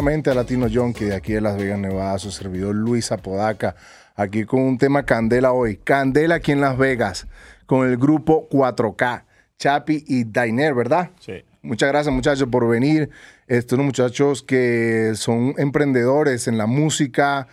Nuevamente a Latino Junkie de aquí de Las Vegas, Nevada, su servidor Luis Apodaca, aquí con un tema candela hoy. Candela aquí en Las Vegas, con el grupo 4K, Chapi y Dainer, ¿verdad? Sí. Muchas gracias muchachos por venir. Estos son muchachos que son emprendedores en la música.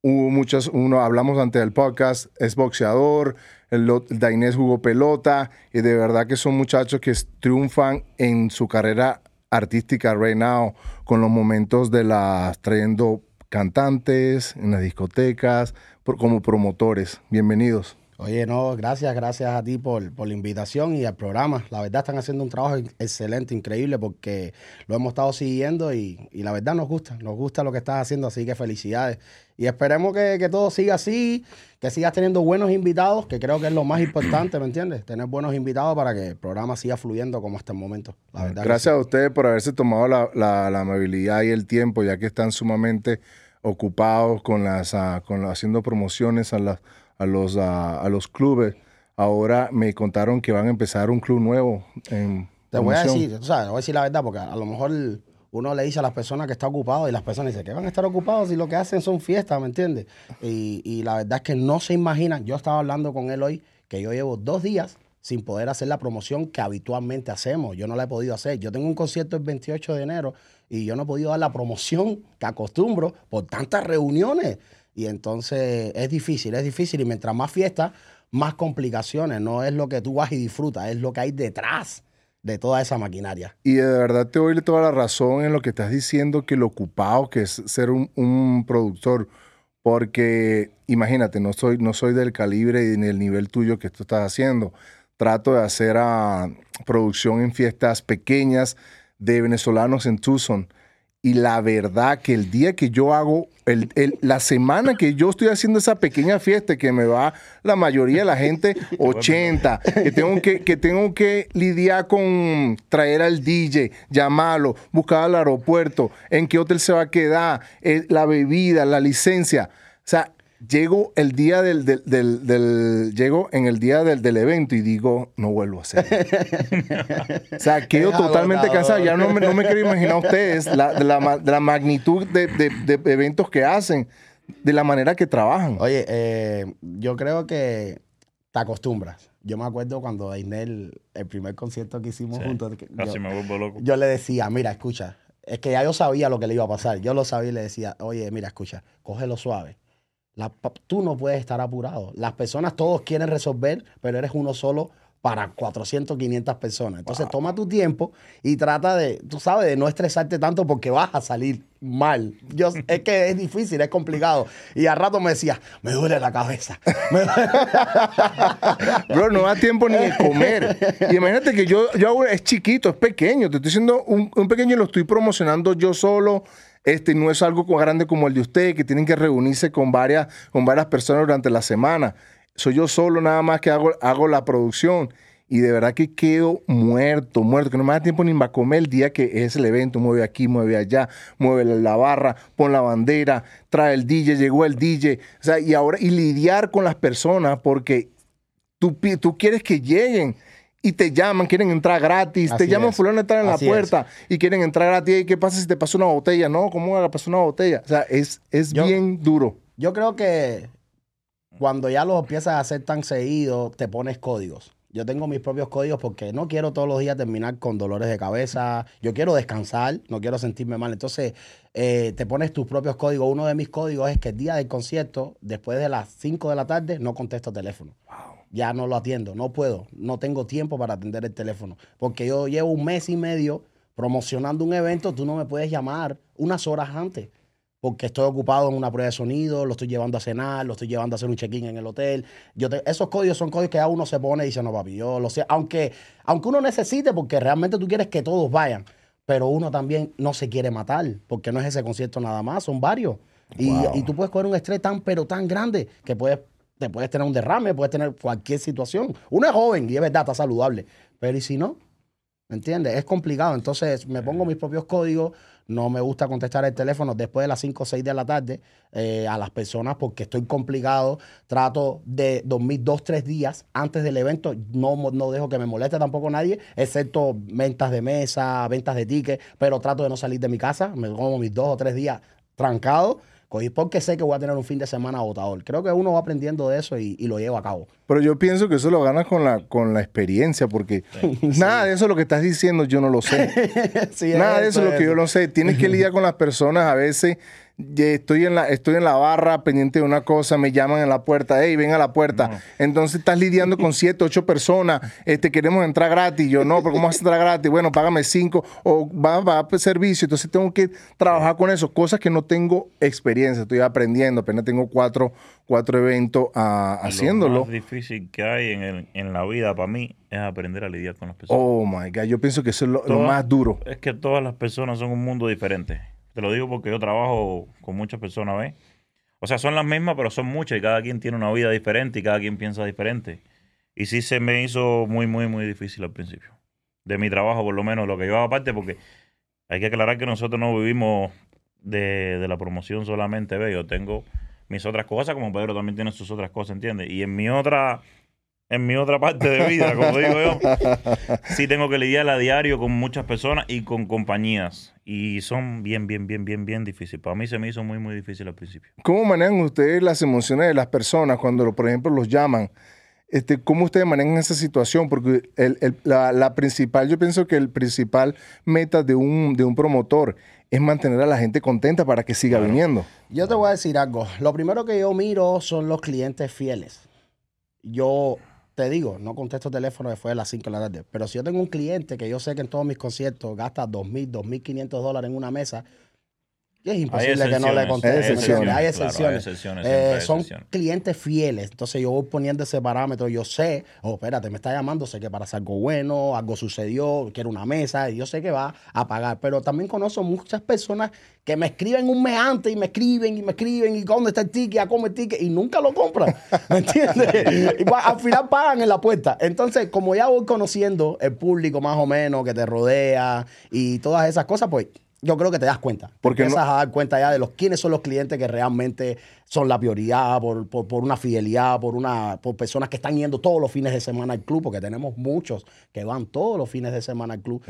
Hubo muchos, uno hablamos ante el podcast, es boxeador, el, el Dainés jugó pelota y de verdad que son muchachos que triunfan en su carrera artística right now con los momentos de las trayendo cantantes en las discotecas por- como promotores. Bienvenidos. Oye, no, gracias, gracias a ti por, por la invitación y al programa. La verdad están haciendo un trabajo excelente, increíble, porque lo hemos estado siguiendo y, y la verdad nos gusta, nos gusta lo que estás haciendo, así que felicidades. Y esperemos que, que todo siga así, que sigas teniendo buenos invitados, que creo que es lo más importante, ¿me entiendes? Tener buenos invitados para que el programa siga fluyendo como hasta el momento. La verdad que Gracias sí. a ustedes por haberse tomado la, la- la amabilidad y el tiempo, ya que están sumamente ocupados con las, ah, con haciendo promociones a, las- a los, ah, a los clubes. Ahora me contaron que van a empezar un club nuevo. En Te voy a decir, tú sabes, te voy a decir la verdad, porque a lo mejor uno le dice a las personas que está ocupado y las personas dicen que van a estar ocupados si lo que hacen son fiestas, ¿me entiendes? Y, y la verdad es que no se imaginan. Yo estaba hablando con él hoy que yo llevo dos días sin poder hacer la promoción que habitualmente hacemos. Yo no la he podido hacer. Yo tengo un concierto el 28 de enero y yo no he podido dar la promoción que acostumbro por tantas reuniones. Y entonces es difícil, es difícil. Y mientras más fiestas, más complicaciones. No es lo que tú vas y disfrutas, es lo que hay detrás de toda esa maquinaria. Y de verdad te doy toda la razón en lo que estás diciendo, que lo ocupado que es ser un, un productor. Porque imagínate, no soy, no soy del calibre y ni el nivel tuyo que tú estás haciendo. Trato de hacer ah, producción en fiestas pequeñas de venezolanos en Tucson. Y la verdad que el día que yo hago, el- el- la semana que yo estoy haciendo esa pequeña fiesta, que me va la mayoría de la gente 80, que tengo que, que tengo que lidiar con traer al DJ, llamarlo, buscar al aeropuerto, en qué hotel se va a quedar, eh, la bebida, la licencia. O sea, llego el día del, del, del- del- llego en el día del, del evento y digo, no vuelvo a hacerlo. O sea, quedo Es totalmente agotador. cansado. Ya no me, no me quiero imaginar a ustedes la, de, la, de la magnitud de, de- de eventos que hacen, de la manera que trabajan. Oye, eh, yo creo que te acostumbras. Yo me acuerdo cuando Dainel, el primer concierto que hicimos Sí, juntos, que Casi yo, me vuelvo loco. yo le decía, mira, escucha, es que ya yo sabía lo que le iba a pasar. Yo lo sabía y le decía, oye, mira, escucha, cógelo suave. La tú no puedes estar apurado. Las personas todos quieren resolver, pero eres uno solo para 400, 500 personas. Entonces toma tu tiempo y trata de, tú sabes, de no estresarte tanto porque vas a salir mal. Yo, es que es difícil, es complicado. Y al rato me decía, me duele la cabeza. Bro, no da tiempo ni de comer. Y imagínate que yo, yo hago, es chiquito, es pequeño. Te estoy diciendo un, un pequeño y lo estoy promocionando yo solo. Este no es algo grande como el de ustedes, que tienen que reunirse con varias, con varias personas durante la semana. Soy yo solo nada más que hago, hago la producción. Y de verdad que quedo muerto, muerto, que no me da tiempo ni para comer el día que es el evento. Mueve aquí, mueve allá, mueve la- barra, pon la bandera, trae el DJ, llegó el DJ. O sea, y ahora, y lidiar con las personas porque tú, tú quieres que lleguen y te llaman, quieren entrar gratis, te llaman es. fulano entrar en Así la puerta y quieren entrar gratis. ¿Y qué pasa si te pasa una botella? No, ¿cómo le pasa una botella? O sea, es, es Yo- bien duro. Yo creo que cuando ya los empiezas a hacer tan seguido, te pones códigos. Yo tengo mis propios códigos porque no quiero todos los días terminar con dolores de cabeza. Yo quiero descansar, no quiero sentirme mal. Entonces, eh, te pones tus propios códigos. Uno de mis códigos es que el día del concierto, después de las 5 de la tarde, no contesto teléfono. Ya no lo atiendo, no puedo, no tengo tiempo para atender el teléfono. Porque yo llevo un mes y medio promocionando un evento, tú no me puedes llamar unas horas antes porque estoy ocupado en una prueba de sonido, lo estoy llevando a cenar, lo estoy llevando a hacer un check-in en el hotel. Yo te- esos códigos son códigos que ya uno se pone y dice, no, papi, yo lo sé. Aunque, aunque uno necesite, porque realmente tú quieres que todos vayan, pero uno también no se quiere matar, porque no es ese concierto nada más, son varios. Y, Wow. y tú puedes coger un estrés tan, pero tan grande, que puedes, te puedes tener un derrame, puedes tener cualquier situación. Uno es joven y es verdad, está saludable, pero ¿y si no? ¿Me entiendes? Es complicado. Entonces me pongo mis propios códigos. No me gusta contestar el teléfono después de las 5 o 6 de la tarde eh, a las personas porque estoy complicado. Trato de dormir dos, tres días antes del evento. No, no dejo que me moleste tampoco nadie, excepto ventas de mesa, ventas de tickets. Pero trato de no salir de mi casa. Me como mis dos o tres días trancado porque sé que voy a tener un fin de semana agotador. Creo que uno va aprendiendo de eso y, lo lleva a cabo. Pero yo pienso que eso lo ganas con la, con la experiencia, porque nada de eso lo que estás diciendo yo no lo sé. nada de eso es lo que yo no sé. Tienes que lidiar con las personas a veces estoy en la estoy en la barra pendiente de una cosa, me llaman en la puerta, hey, ven a la puerta. Entonces estás lidiando con siete, ocho personas, este, queremos entrar gratis. Yo, no, pero ¿cómo vas a entrar gratis? Bueno, págame cinco o va, va a servicio. Entonces tengo que trabajar con eso, cosas que no tengo experiencia, estoy aprendiendo, apenas tengo cuatro, cuatro eventos uh, haciéndolo. Lo más difícil que hay en, en la vida para mí es aprender a lidiar con las personas. Oh my God, yo pienso que eso es lo más duro. Es que todas las personas son un mundo diferente. Te lo digo porque yo trabajo con muchas personas, ¿ves? O sea, son las mismas, pero son muchas y cada quien tiene una vida diferente y cada quien piensa diferente. Y sí se me hizo muy, muy, muy difícil al principio. De mi trabajo, por lo menos, lo que yo hago aparte, porque hay que aclarar que nosotros no vivimos de, la promoción solamente, ¿ves? Yo tengo mis otras cosas, como Pedro también tiene sus otras cosas, ¿entiendes? Y en mi otra en mi otra parte de vida, como digo yo, sí tengo que lidiar a diario con muchas personas y con compañías. Y son bien, bien, bien, bien, bien difíciles. Para mí se me hizo muy, muy difícil al principio. ¿Cómo manejan ustedes las emociones de las personas cuando, por ejemplo, los llaman? Este, ¿Cómo ustedes manejan esa situación? Porque la, principal, yo pienso que el principal meta de un, de un promotor es mantener a la gente contenta para que siga viniendo. Yo te voy a decir algo. Lo primero que yo miro son los clientes fieles. Yo te digo, no contesto teléfono después de las 5 de la tarde. Pero si yo tengo un cliente que yo sé que en todos mis conciertos gasta 2.000, 2.500 dólares en una mesa, es imposible que no le conteste. Hay excepciones. Eh, son clientes fieles. Entonces yo voy poniendo ese parámetro. Yo sé, oh, espérate, me está llamando, sé que para hacer algo bueno, algo sucedió, quiero una mesa, y yo sé que va a pagar. Pero también conozco muchas personas que me escriben un mes antes y me escriben y me escriben y dónde está el ticket, a cómo el ticket, y nunca lo compran. ¿Me entiendes? y al final pagan en la puerta. Entonces, como ya voy conociendo el público más o menos que te rodea y todas esas cosas, pues yo creo que te das cuenta. Porque empiezas a dar cuenta ya de los quiénes son los clientes que realmente son la prioridad por, por, una fidelidad, por una por personas que están yendo todos los fines de semana al club, porque tenemos muchos que van todos los fines de semana al club.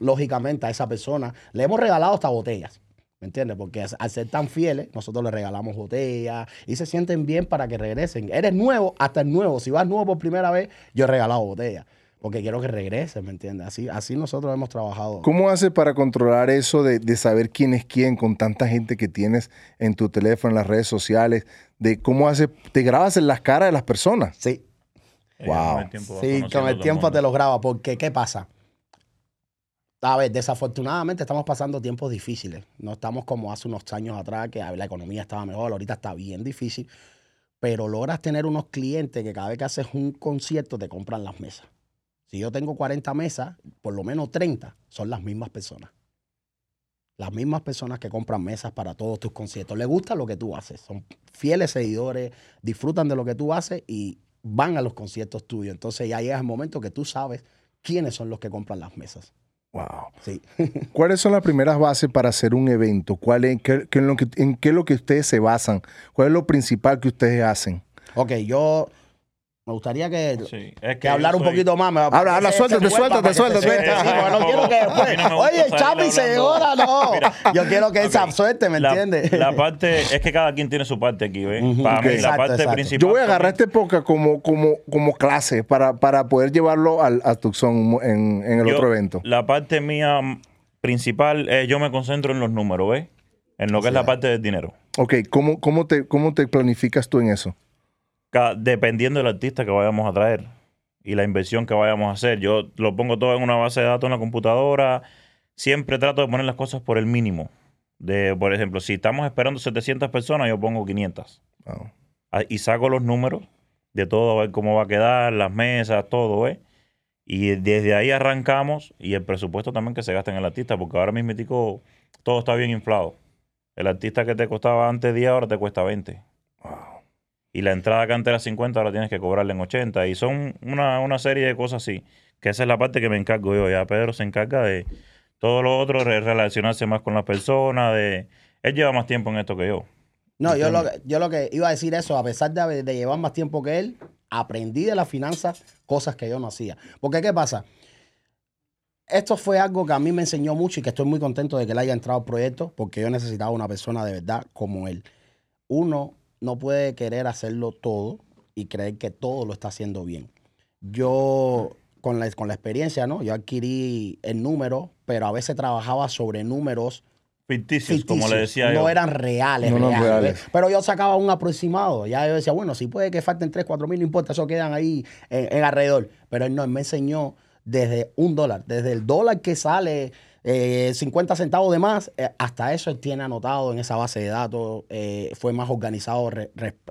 Lógicamente a esa persona le hemos regalado hasta botellas. ¿Me entiendes? Porque al ser tan fieles, nosotros le regalamos botellas y se sienten bien para que regresen. Eres nuevo, hasta el nuevo. Si vas nuevo por primera vez, yo he regalado botellas porque quiero que regrese, ¿me entiendes? Así, así nosotros hemos trabajado. ¿Cómo haces para controlar eso de, saber quién es quién con tanta gente que tienes en tu teléfono, en las redes sociales? De cómo haces, te grabas en las caras de las personas. Sí. Wow. sí, con el tiempo te lo graba, porque ¿qué pasa? A ver, desafortunadamente estamos pasando tiempos difíciles. No estamos como hace unos años atrás, que la economía estaba mejor, ahorita está bien difícil. Pero logras tener unos clientes que cada vez que haces un concierto te compran las mesas. Si yo tengo 40 mesas, por lo menos 30 son las mismas personas. Las mismas personas que compran mesas para todos tus conciertos. Les gusta lo que tú haces. Son fieles seguidores, disfrutan de lo que tú haces y van a los conciertos tuyos. Entonces ya llega el momento que tú sabes quiénes son los que compran las mesas. Wow. Sí. ¿Cuáles son las primeras bases para hacer un evento? ¿Cuál ¿En qué es lo que ustedes se basan? ¿Cuál es lo principal que ustedes hacen? Ok, yo me gustaría que, que, hablar un poquito más. habla, habla, suéltate, suéltate, suéltate. no quiero que después. oye, Chapi se ahora no. Yo quiero que él se suelte, ¿me entiendes? La parte, es que cada quien tiene su parte aquí, ¿ves? Para mí, la parte principal. Yo voy a agarrar esta época como, como, como clase para, para poder llevarlo al, a Tucson en, en el otro evento. La parte mía principal es yo me concentro en los números, ¿ves? En lo que es la parte del dinero. Ok, ¿cómo, cómo, te, ¿cómo te planificas tú en eso? Dependiendo del artista que vayamos a traer y la inversión que vayamos a hacer. Yo lo pongo todo en una base de datos en la computadora. Siempre trato de poner las cosas por el mínimo. De, por ejemplo, si estamos esperando 700 personas, yo pongo 500. Ah, y saco los números de todo, a ver cómo va a quedar, las mesas, todo, ¿eh? Y desde ahí arrancamos y el presupuesto también que se gasta en el artista, porque ahora mismo todo está bien inflado. El artista que te costaba antes 10 ahora te cuesta 20 y la entrada que antes era 50 ahora tienes que cobrarle en 80 y son una, serie de cosas así Que esa es la parte que me encargo yo. Ya Pedro se encarga de todo lo otro, de relacionarse más con las personas, de... Él lleva más tiempo en esto que yo. No, yo lo, que, yo lo que iba a decir eso, a pesar de, de llevar más tiempo que él, aprendí de las finanzas cosas que yo no hacía. Porque, ¿qué pasa? Esto fue algo que a mí me enseñó mucho y que estoy muy contento de que él haya entrado al proyecto, porque yo necesitaba una persona de verdad como él. Uno no puede querer hacerlo todo y creer que todo lo está haciendo bien. Yo, con la, con la experiencia, ¿no? Yo adquirí el número, pero a veces trabajaba sobre números Ficticios, como le decía yo. No eran reales, No eran reales, reales. Pero yo sacaba un aproximado. Ya yo decía, bueno, si puede que falten 3, 4 mil, no importa, eso quedan ahí en, en alrededor. Pero él no, él me enseñó desde un dólar, desde el dólar que sale eh, 50 centavos de más, eh, hasta eso él tiene anotado en esa base de datos. eh, fue más organizado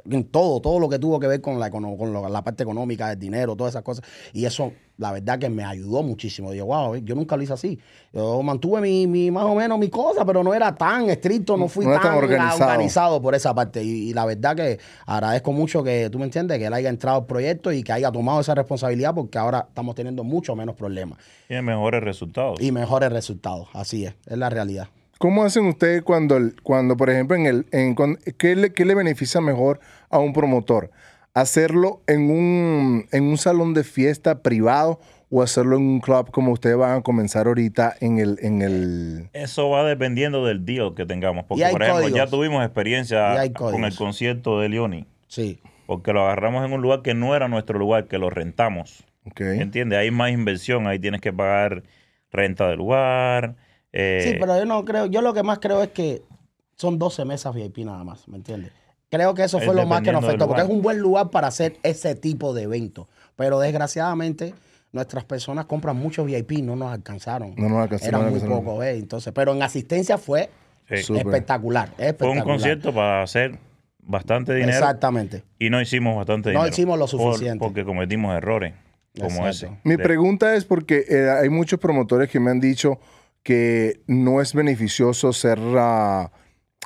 en todo, todo lo que tuvo que ver con, la, con lo- la parte económica, del dinero, todas esas cosas. Y eso, la verdad que me ayudó muchísimo. Digo, wow, yo nunca lo hice así. Yo mantuve mi, mi- más o menos mi cosa, pero no era tan estricto, no fui No tan, tan organizado. organizado por esa parte. Y, y la verdad que agradezco mucho que, tú me entiendes, que él haya entrado al proyecto y que haya tomado esa responsabilidad porque ahora estamos teniendo mucho menos problemas Tiene mejores resultados. y mejores resultados. Así es, es la realidad. ¿Cómo hacen ustedes cuando, el- cuando por ejemplo, en el, en, con- ¿qué, le, qué le beneficia mejor a un promotor? ¿Hacerlo en un, en un salón de fiesta privado o hacerlo en un club como ustedes van a comenzar ahorita en el... En el Eso va dependiendo del deal que tengamos. Porque, por ejemplo, códigos. ya tuvimos experiencia con el concierto de Leoni. Sí. Porque lo agarramos en un lugar que no era nuestro lugar, que lo rentamos. ok. ¿Entiendes? Hay más inversión, ahí tienes que pagar renta del lugar. eh, Sí, pero yo no creo, yo lo que más creo es que son 12 mesas VIP nada más, ¿me entiendes? Creo que eso Es fue lo más que nos afectó, porque es un buen lugar para hacer ese tipo de evento. Pero desgraciadamente, nuestras personas compran muchos VIP, no nos alcanzaron. No nos alcanzaron, Eran no muy pocos, ¿eh? Entonces, pero en asistencia fue sí. Súper. espectacular, Fue un espectacular. concierto para hacer bastante dinero Exactamente. y no hicimos bastante No dinero. hicimos lo por- suficiente. porque cometimos errores como Exacto. ese. Mi De- pregunta es porque eh, hay muchos promotores que me han dicho que no es beneficioso ser, ah,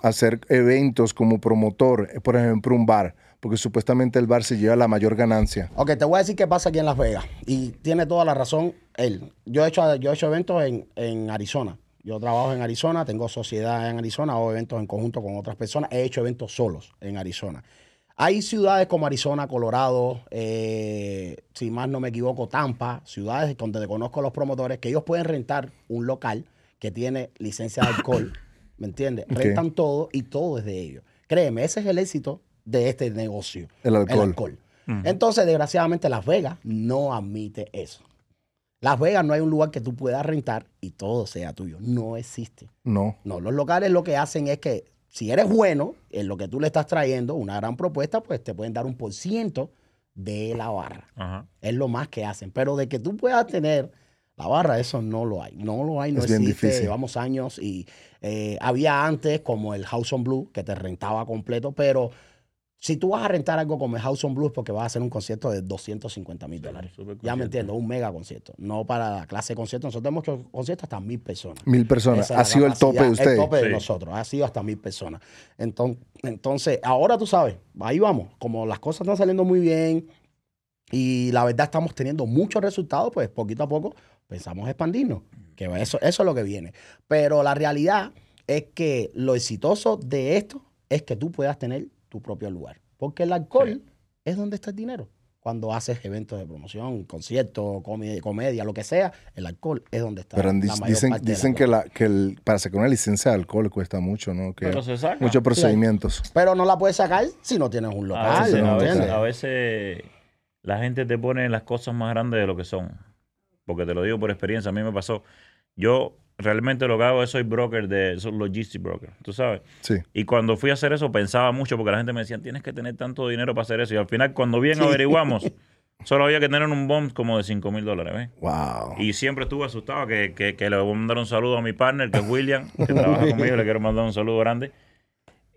hacer eventos como promotor, eh, por ejemplo, un bar, porque supuestamente el bar se lleva la mayor ganancia. Ok, te voy a decir qué pasa aquí en Las Vegas. Y tiene toda la razón él. Yo he hecho, yo he hecho eventos en, en Arizona. Yo trabajo en Arizona, tengo sociedad en Arizona, hago eventos en conjunto con otras personas. He hecho eventos solos en Arizona. Hay ciudades como Arizona, Colorado, eh, si más no me equivoco, Tampa, ciudades donde conozco a los promotores, que ellos pueden rentar un local que tiene licencia de alcohol, ¿me entiendes? Rentan todo y todo es de ellos. Créeme, ese es el éxito de este negocio. El alcohol. Entonces, desgraciadamente, Las Vegas no admite eso. Las Vegas no hay un lugar que tú puedas rentar y todo sea tuyo. No existe. No. No, los locales lo que hacen es que si eres bueno en lo que tú le estás trayendo, una gran propuesta, pues te pueden dar un por ciento de la barra. Ajá. Es lo más que hacen. Pero de que tú puedas tener la barra, eso no lo hay. No lo hay, no Es bien existe. difícil. Llevamos años y eh, había antes como el House on Blue que te rentaba completo, pero si tú vas a rentar algo como el House on Blue es porque vas a hacer un concierto de 250 mil dólares. Ya me entiendo, un mega concierto. No para la clase de concierto. Nosotros hemos hecho conciertos hasta mil personas. Mil personas. Esa Ha sido el tope de ustedes. El tope de nosotros. Ha sido hasta mil personas. Entonces, entonces, ahora tú sabes, ahí vamos. Como las cosas están saliendo muy bien y la verdad estamos teniendo muchos resultados, pues poquito a poco pensamos expandirnos. Que eso, eso es lo que viene. Pero la realidad es que lo exitoso de esto es que tú puedas tener tu propio lugar. Porque el alcohol es donde está el dinero. Cuando haces eventos de promoción, conciertos, comedia, comedia, lo que sea, el alcohol es donde está. Pero la mayor dicen, parte dicen que, la, que el, para sacar una licencia de alcohol cuesta mucho, ¿no? Que Pero se saca. muchos procedimientos. Pero no la puedes sacar si no tienes un A local, veces, no, a, veces, a veces la gente te pone las cosas más grandes de lo que son. Porque te lo digo por experiencia, a mí me pasó. Yo realmente lo que hago es soy broker de, soy logistic broker, tú sabes. Sí. Y cuando fui a hacer eso pensaba mucho porque la gente me decía, tienes que tener tanto dinero para hacer eso. Y al final cuando bien averiguamos, solo había que tener un bomb como de 5 mil dólares. ¿ves? Wow. Y siempre estuve asustado que, que, que le voy a mandar un saludo a mi partner, que es William, que trabaja conmigo, le quiero mandar un saludo grande.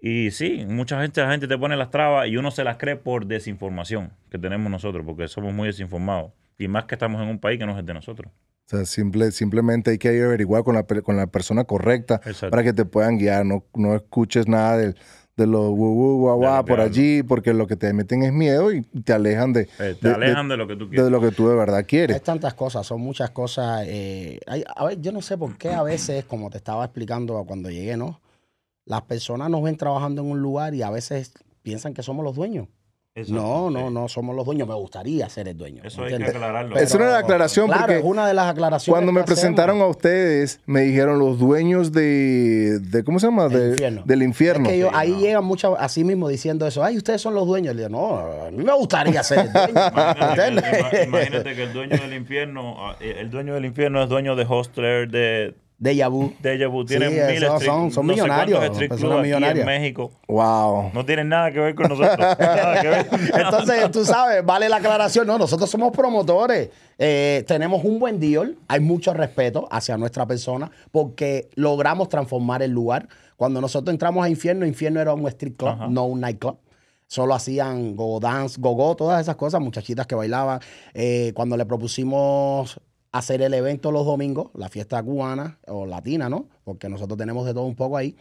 Y sí, mucha gente, la gente te pone las trabas y uno se las cree por desinformación que tenemos nosotros, porque somos muy desinformados. Y más que estamos en un país que no es de nosotros. O sea, simple, simplemente hay que ir a averiguar con la, con la persona correcta Exacto. para que te puedan guiar. No, no escuches nada del, de los guau, por allí, porque lo que te meten es miedo y te alejan de, Eh, te de- alejan de, lo que tú de- quieres. de lo que tú de verdad Hay quieres. tantas cosas, son muchas cosas. eh, hay- a ver, yo no sé por qué a veces, como te estaba explicando cuando llegué, ¿no? Las personas nos ven trabajando en un lugar y a veces piensan que somos los dueños. Exacto, no, no, sí. no somos los dueños. Me gustaría ser el dueño. Eso ¿me hay que entiendes? aclararlo. Pero- Es una aclaración Claro, porque es una de las aclaraciones. cuando me hacemos. presentaron a ustedes, me dijeron los dueños de, de ¿cómo se llama? Del De- infierno. Del infierno. Es que yo- Sí, ahí no. llegan muchas, así mismo diciendo eso. Ay, ustedes son los dueños. Le digo, no, a mí me gustaría ser el dueño. Imagínate que, ¿entiendes? imagínate que el dueño del infierno, eh, el dueño del infierno es dueño de Hostler, de Déjà vu. Deja Vu. Tiene Sí, mil eso strip- son- son no sé millonarios, strip personas millonarias. en México. Wow. No tienen nada que ver con nosotros. nada que ver. Entonces, tú sabes, vale la aclaración. No, nosotros somos promotores. Eh, tenemos un buen deal. Hay mucho respeto hacia nuestra persona porque logramos transformar el lugar. Cuando nosotros entramos a Infierno, Infierno era un street club, Ajá. no un nightclub. Solo hacían go dance, go go, todas esas cosas, muchachitas que bailaban. Eh, cuando le propusimos hacer el evento los domingos, la fiesta cubana o latina, ¿no? Porque nosotros tenemos de todo un poco ahí.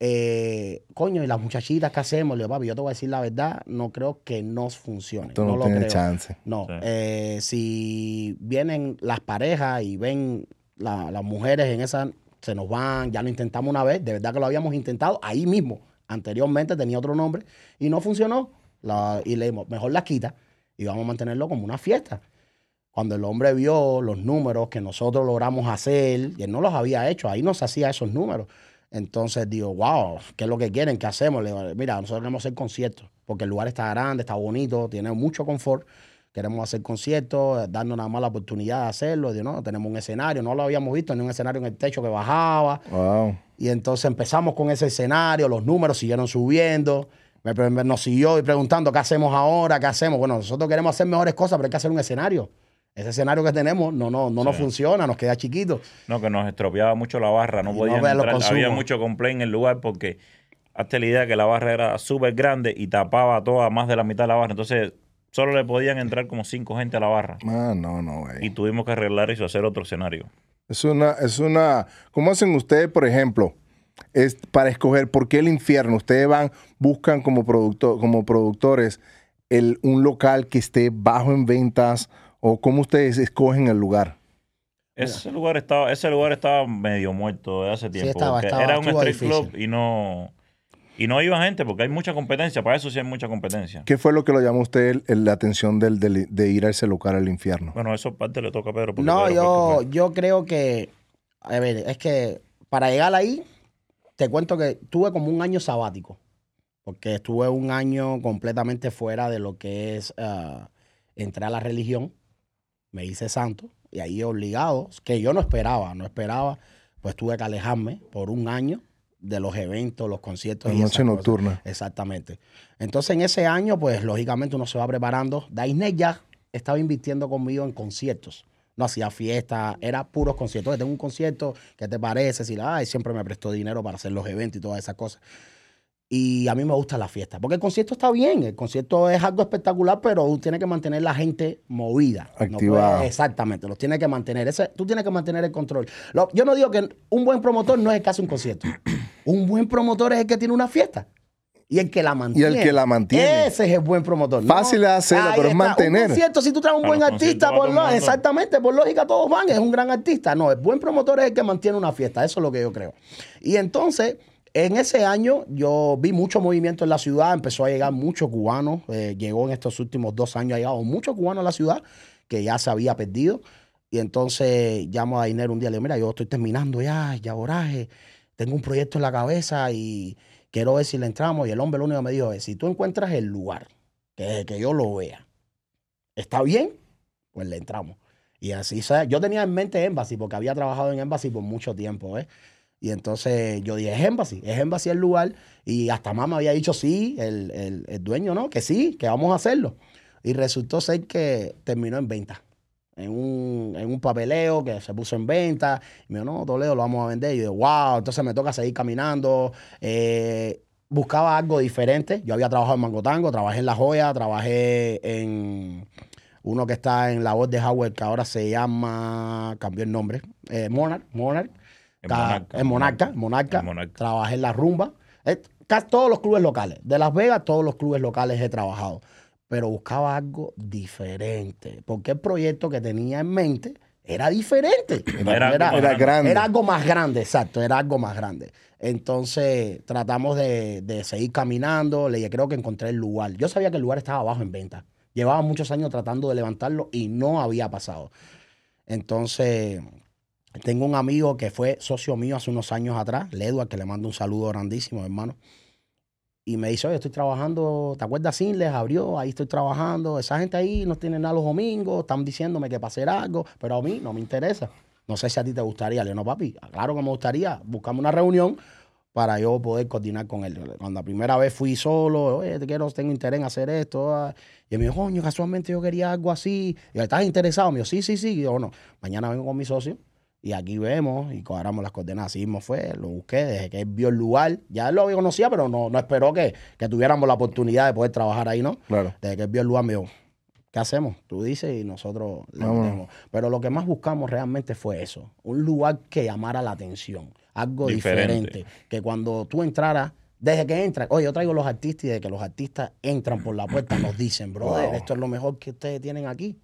Eh, coño, y las muchachitas, ¿qué hacemos? Le digo, papi, yo te voy a decir la verdad, no creo que nos funcione. Esto no, no, lo tiene creo. chance. No, Sí. eh, si vienen las parejas y ven la- las mujeres en esa, se nos van, ya lo intentamos una vez, de verdad que lo habíamos intentado ahí mismo. Anteriormente tenía otro nombre y no funcionó. La- y le dimos, mejor las quita y vamos a mantenerlo como una fiesta. Cuando el hombre vio los números que nosotros logramos hacer, y él no los había hecho, ahí nos hacía esos números. Entonces digo, wow, ¿qué es lo que quieren? ¿Qué hacemos? Le digo, mira, nosotros queremos hacer conciertos, porque el lugar está grande, está bonito, tiene mucho confort. Queremos hacer conciertos, eh, darnos nada más la oportunidad de hacerlo. Digo, no, tenemos un escenario, no lo habíamos visto, ni un escenario en el techo que bajaba. Wow. Y entonces empezamos con ese escenario, los números siguieron subiendo. Me, nos siguió y preguntando, ¿qué hacemos ahora? ¿Qué hacemos? Bueno, nosotros queremos hacer mejores cosas, pero hay que hacer un escenario. Ese escenario que tenemos no, no, no nos funciona, nos queda chiquito. No, que nos estropeaba mucho la barra, no Y no entrar. Había mucho complaint en el lugar porque hasta la idea que la barra era súper grande y tapaba toda más de la mitad de la barra. Entonces, solo le podían entrar como cinco gente a la barra. Ah, no, no, Y güey. tuvimos que arreglar eso, hacer otro escenario. Es una, es una. ¿Cómo hacen ustedes, por ejemplo? Es para escoger por qué el infierno. Ustedes van, buscan como productor, como productores el, un local que esté bajo en ventas o cómo ustedes escogen el lugar. Ese lugar estaba, ese lugar estaba medio muerto de hace tiempo. estaba- porque estaba- era un street club difícil. y no, y no iba gente porque hay mucha competencia. Para eso sí hay mucha competencia. ¿Qué fue lo que lo llamó a usted el- la atención del, del- de ir a ese local al infierno? Bueno, eso parte le toca a Pedro. No, Pedro yo, yo creo que, a ver, es que para llegar ahí, te cuento que tuve como un año sabático, porque estuve un año completamente fuera de lo que es, ah, entré a la religión, me hice santo, y ahí obligado, que yo no esperaba, no esperaba, pues tuve que alejarme por un año de los eventos, los conciertos. La noche cosas. nocturna. Exactamente. Entonces, en ese año, pues, lógicamente uno se va preparando. Daisnet ya estaba invirtiendo conmigo en conciertos. No hacía fiesta, era puros conciertos. Tengo un concierto, ¿qué te parece? Si la, ay, siempre me prestó dinero para hacer los eventos y todas esas cosas. Y a mí me gusta la fiesta, porque el concierto está bien, el concierto es algo espectacular, pero tú tienes que mantener la gente movida. No Activada. puedes- exactamente, los tienes que mantener. Ese, tú tienes que mantener el control. Lo- yo no digo que un buen promotor no es el que hace un concierto. un buen promotor es el que tiene una fiesta. Y el que la mantiene. que la mantiene. Ese es el buen promotor. ¿no? Fácil es hacerlo, Ahí pero es mantener. Un concierto, si tú traes un A buen artista, por lo- el exactamente, por lógica todos van, es un gran artista. No, el buen promotor es el que mantiene una fiesta. Eso es lo que yo creo. Y entonces, en ese año, yo vi mucho movimiento en la ciudad. Empezó a llegar mucho cubano. eh, llegó en estos últimos dos años, ha llegado mucho cubano a la ciudad que ya se había perdido. Y entonces llamo a Dinero un día y le digo, mira, yo estoy terminando ya, ya oraje, tengo un proyecto en la cabeza y quiero ver si le entramos. Y el hombre lo único que me dijo es, si tú encuentras el lugar, que, que yo lo vea, ¿está bien? Pues le entramos. Y así, sea, yo tenía en mente Embassy porque había trabajado en Embassy por mucho tiempo, ¿eh? Y entonces yo dije, es Embassy, es Embassy el lugar. Y hasta más me había dicho sí, el, el- el dueño, ¿no? Que sí, que vamos a hacerlo. Y resultó ser que terminó en venta. En un, en un papeleo que se puso en venta. Y me dijo, no, Toledo, lo vamos a vender. Y yo, wow, entonces me toca seguir caminando. Eh, buscaba algo diferente. Yo había trabajado en Mangotango, trabajé en La Joya, trabajé en uno que está en la voz de Howard, que ahora se llama, cambió el nombre, eh, Monarch, Monarch. En Ca- Monarca. En Monarca, Monarca. En Monarca. Trabajé en La Rumba. Eh, casi todos los clubes locales. De Las Vegas, todos los clubes locales he trabajado. Pero buscaba algo diferente. Porque el proyecto que tenía en mente era diferente. Era más Era grande. Era algo más grande, exacto, era algo más grande. Entonces tratamos de, de seguir caminando, le creo que encontré el lugar. Yo sabía que el lugar estaba abajo en venta. Llevaba muchos años tratando de levantarlo y no había pasado. Entonces, tengo un amigo que fue socio mío hace unos años atrás, Ledward, que le mando un saludo grandísimo, hermano. Y me dice, oye, estoy trabajando, ¿te acuerdas Sinles? Abrió, ahí estoy trabajando. Esa gente ahí no tiene nada los domingos, están diciéndome que para hacer algo, pero a mí no me interesa. No sé si a ti te gustaría. Le no, papi, claro que me gustaría. Buscamos una reunión para yo poder coordinar con él. Cuando la primera vez fui solo, oye, te tengo interés en hacer esto. Y él me dijo, coño, casualmente yo quería algo así. Y yo, ¿estás interesado? Me dijo, sí, sí, sí. Y yo, no, mañana vengo con mi socio y aquí vemos y cuadramos las coordenadas. Así mismo fue, lo busqué desde que él vio el lugar. Ya él lo conocía, pero no, no esperó que, que tuviéramos la oportunidad de poder trabajar ahí, ¿no? Claro. Desde que él vio el lugar me dijo, ¿qué hacemos? Tú dices y nosotros le metemos. Pero lo que más buscamos realmente fue eso, un lugar que llamara la atención, algo Diferente. diferente, que cuando tú entraras, desde que entras, oye, yo traigo los artistas y desde que los artistas entran por la puerta nos dicen, brother, Wow. esto es lo mejor que ustedes tienen aquí.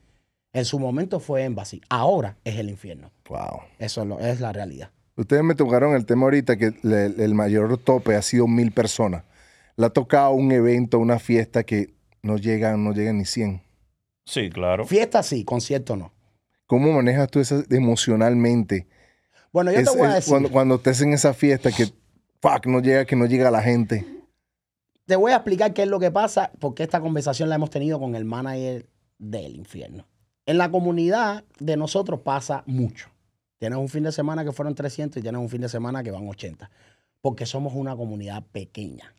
En su momento fue Embassy, ahora es el infierno. Wow. Eso es, lo- es la realidad. Ustedes me tocaron el tema ahorita que le- el mayor tope ha sido mil personas. Le ha tocado un evento, una fiesta que no llegan, no llegan ni 100. Sí, claro. Fiesta sí, concierto no. ¿Cómo manejas tú eso emocionalmente? Bueno, yo Es- te voy a decir, cuando, cuando te hacen esa fiesta que, fuck, no llega, que no llega la gente. te voy a explicar qué es lo que pasa, porque esta conversación la hemos tenido con el manager del infierno. En la comunidad de nosotros pasa mucho. Tienes un fin de semana que fueron 300 y tienes un fin de semana que van 80. Porque somos una comunidad pequeña.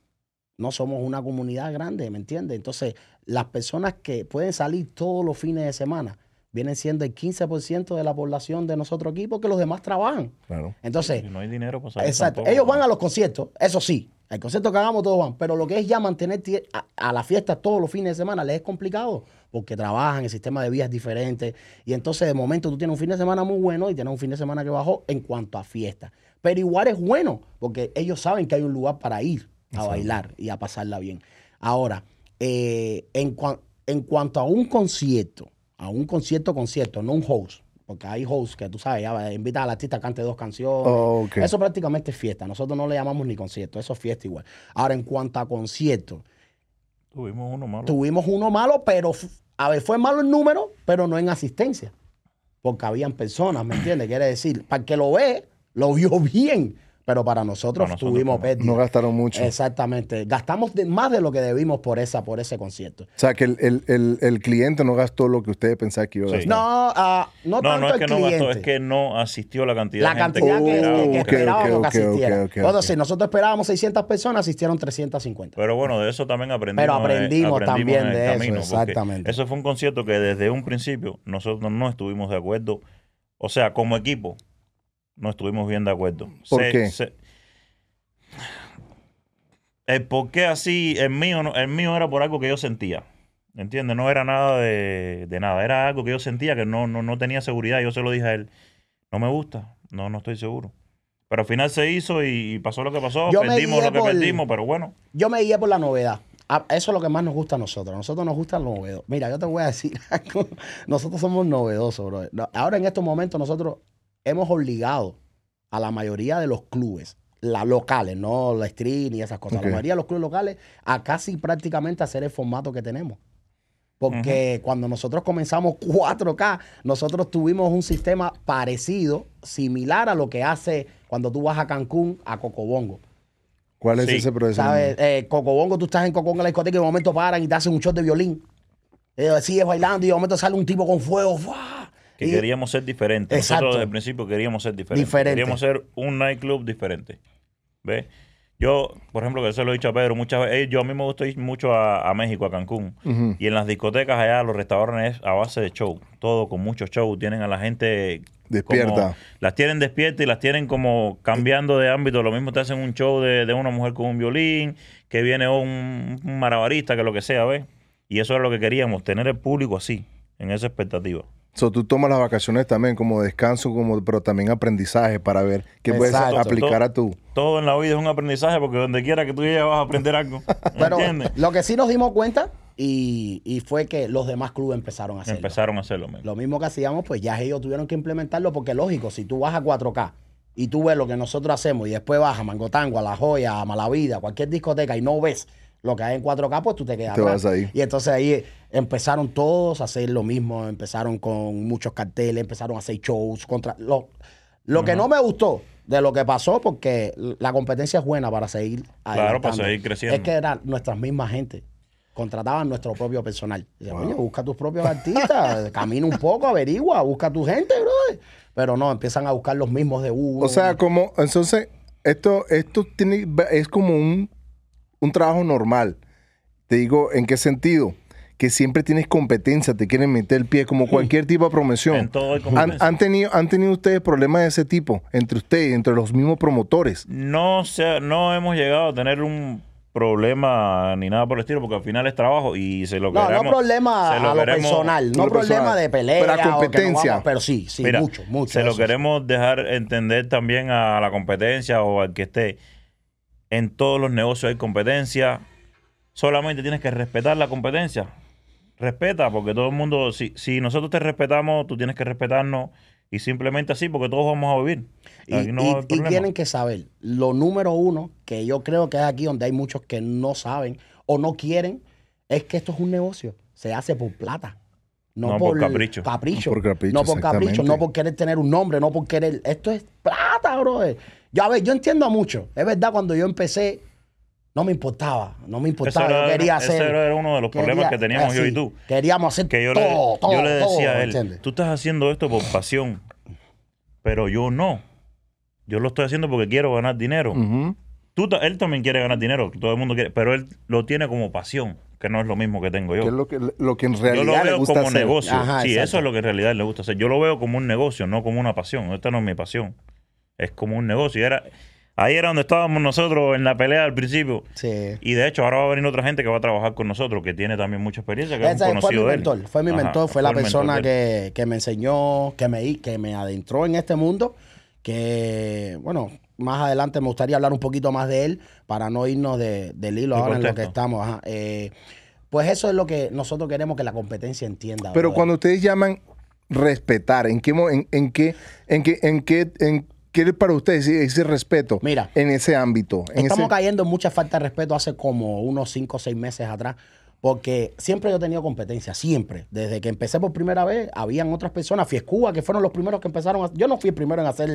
No somos una comunidad grande, ¿me entiendes? Entonces, las personas que pueden salir todos los fines de semana vienen siendo el 15% de la población de nosotros aquí porque los demás trabajan. Claro. Entonces, Y no hay dinero para salir Exacto. tampoco. Ellos van a los conciertos, eso sí. El concierto que hagamos todos van. Pero lo que es ya mantener a, a la fiesta todos los fines de semana les es complicado. Porque trabajan, el sistema de vida es diferente. Y entonces de momento tú tienes un fin de semana muy bueno y tienes un fin de semana que bajó en cuanto a fiesta. Pero igual es bueno porque ellos saben que hay un lugar para ir a bailar y a pasarla bien. Ahora, eh, en, cua- en cuanto a un concierto, a un concierto, concierto, no un host. Porque hay hosts que tú sabes, ya invita al artista a cante dos canciones. Oh. Eso prácticamente es fiesta. Nosotros no le llamamos ni concierto, eso es fiesta igual. Ahora, en cuanto a conciertos, Tuvimos uno malo. tuvimos uno malo, pero a ver, fue malo en número, pero no en asistencia. Porque habían personas, ¿me entiendes? Quiere decir, para el que lo ve, lo vio bien, pero para nosotros, Para nosotros tuvimos no. pérdida. No gastaron mucho. Exactamente. Gastamos de- más de lo que debimos por, esa, por ese concierto. O sea, que el, el- el- el cliente no gastó lo que ustedes pensaban que iba a Sí. gastar. No, ah, no, No, tanto no es el que no cliente. gastó, es que no asistió la cantidad la de gente cantidad que, esperábamos ok, que asistiera. ok. decir, nosotros esperábamos 600 personas, asistieron 350. Pero bueno, de eso también aprendimos. Pero aprendimos también en el de eso, camino, exactamente. Eso fue un concierto que desde un principio nosotros no estuvimos de acuerdo. O sea, como equipo, no estuvimos bien de acuerdo. ¿Por qué? el por qué así, el mío, el mío era por algo que yo sentía. ¿Entiendes? No era nada de, de nada. Era algo que yo sentía que no, no, no tenía seguridad. Yo se lo dije a él. No me gusta. No, no estoy seguro. Pero al final se hizo y, pasó lo que pasó. Yo perdimos lo que por- perdimos, pero bueno. Yo me guié por la novedad. Eso es lo que más nos gusta a nosotros. A nosotros nos gusta lo novedoso. Mira, yo te voy a decir algo. Nosotros somos novedosos, bro. Ahora en estos momentos nosotros hemos obligado a la mayoría de los clubes, las locales, no la street ni esas cosas, la mayoría de los clubes locales a casi prácticamente hacer el formato que tenemos. Porque cuando nosotros comenzamos 4K, nosotros tuvimos un sistema parecido, similar a lo que hace cuando tú vas a Cancún a Cocobongo. ¿Cuál es Sí. ese proceso? ¿Sabes? Eh, Cocobongo, tú estás en Cocobongo en la discoteca y de momento paran y te hacen un shot de violín. Eh, sigues bailando y de momento sale un tipo con fuego. ¡fua! Que Y- queríamos ser diferentes. Exacto. Nosotros desde el principio queríamos ser diferentes. Diferente. Queríamos ser un nightclub diferente. ¿Ves? Yo, por ejemplo, que se lo he dicho a Pedro muchas veces, eh, yo a mí me gusta ir mucho a, a México, a Cancún. Y en las discotecas allá, los restaurantes es a base de show. Todo con mucho show. Tienen a la gente... Despierta. como- las tienen despierta y las tienen como cambiando de ámbito. Lo mismo te hacen un show de, de una mujer con un violín, que viene un, un marabarista, que lo que sea, ¿ves? Y eso es lo que queríamos, tener el público así, en esa expectativa. So, tú tomas las vacaciones también como descanso, como, pero también aprendizaje para ver qué puedes Exacto. aplicar a tu. Todo en la vida es un aprendizaje porque donde quiera que tú llegues vas a aprender algo. Pero ¿Entiendes? lo que sí nos dimos cuenta y, y fue que los demás clubes empezaron a hacerlo. Empezaron a hacerlo mismo. Lo mismo que hacíamos, pues ya ellos tuvieron que implementarlo porque lógico, si tú vas a 4K y tú ves lo que nosotros hacemos y después vas a Mangotango, a La Joya, a Malavida, cualquier discoteca y no ves lo que hay en 4K, pues tú te quedas Te atrás. vas ahí. Y entonces ahí empezaron todos a hacer lo mismo, empezaron con muchos carteles, empezaron a hacer shows contra lo, lo que no me gustó de lo que pasó porque la competencia es buena para seguir Claro, para seguir creciendo. Es que eran nuestras mismas gente. Contrataban nuestro propio personal. Dicen, oye, busca tus propios artistas, camina un poco, averigua, busca tu gente, bro. Pero no, empiezan a buscar los mismos de uno. O sea, como, entonces, esto, esto tiene, es como un, un trabajo normal. Te digo, ¿en qué sentido? Que siempre tienes competencia, te quieren meter el pie como cualquier tipo de promoción. En todo hay ¿Han, tenido, ¿Han tenido ustedes problemas de ese tipo entre ustedes, entre los mismos promotores? No, se, no hemos llegado a tener un problema ni nada por el estilo, porque al final es trabajo y se lo no, queremos. no problema se a lo queremos- personal, no lo problema personal. de pelea. Pero a no competencia. vamos- pero sí, sí, Mira, mucho, mucho. Se lo queremos dejar entender también a la competencia o al que esté. En todos los negocios hay competencia. Solamente tienes que respetar la competencia. Respeta, porque todo el mundo, si, si nosotros te respetamos, tú tienes que respetarnos y simplemente así, porque todos vamos a vivir. Y, no y- y tienen que saber, lo número uno, que yo creo que es aquí donde hay muchos que no saben o no quieren, es que esto es un negocio. Se hace por plata. No, No por capricho. capricho. No por capricho, No por capricho, exactamente. no por querer tener un nombre, no por querer. Esto es plata, bro. Yo, a ver, yo entiendo a mucho. Es verdad, cuando yo empecé, no me importaba. No me Ese importaba. era, yo quería ese hacer. era uno de los problemas quería- que teníamos yo y tú. Queríamos hacer Que yo, todo, le, todo, yo le decía todo, a él, ¿entiendes? tú estás haciendo esto por pasión, pero yo no. Yo lo estoy haciendo porque quiero ganar dinero. Tú él también quiere ganar dinero, todo el mundo quiere, pero él lo tiene como pasión, que no es lo mismo que tengo yo. Que es lo que, lo que en Yo realidad lo le veo gusta como hacer. negocio. Ajá, sí, exacto. eso es lo que en realidad le gusta hacer. Yo lo veo como un negocio, no como una pasión. Esta no es mi pasión. Es como un negocio. Y era, ahí era donde estábamos nosotros en la pelea al principio. Sí. Y de hecho, ahora va a venir otra gente que va a trabajar con nosotros, que tiene también mucha experiencia, que es un Ese fue mi conocido de él. mentor, fue mi Ajá, mentor, fue la mentor persona que, que me enseñó, que me, que me adentró en este mundo, que, bueno, más adelante me gustaría hablar un poquito más de él para no irnos de, del hilo ahora en lo que estamos. ajá. Eh, pues eso es lo que nosotros queremos que la competencia entienda. Pero brother. cuando ustedes llaman respetar, ¿en qué, en, en qué, en qué, en qué, en qué es para ustedes ese, respeto Mira. en ese ámbito? En Estamos ese- cayendo en mucha falta de respeto hace como unos 5 o 6 meses atrás. Porque siempre yo he tenido competencia, siempre. Desde que empecé por primera vez, habían otras personas, Fiescuba, que fueron los primeros que empezaron a... Yo no fui el primero en hacer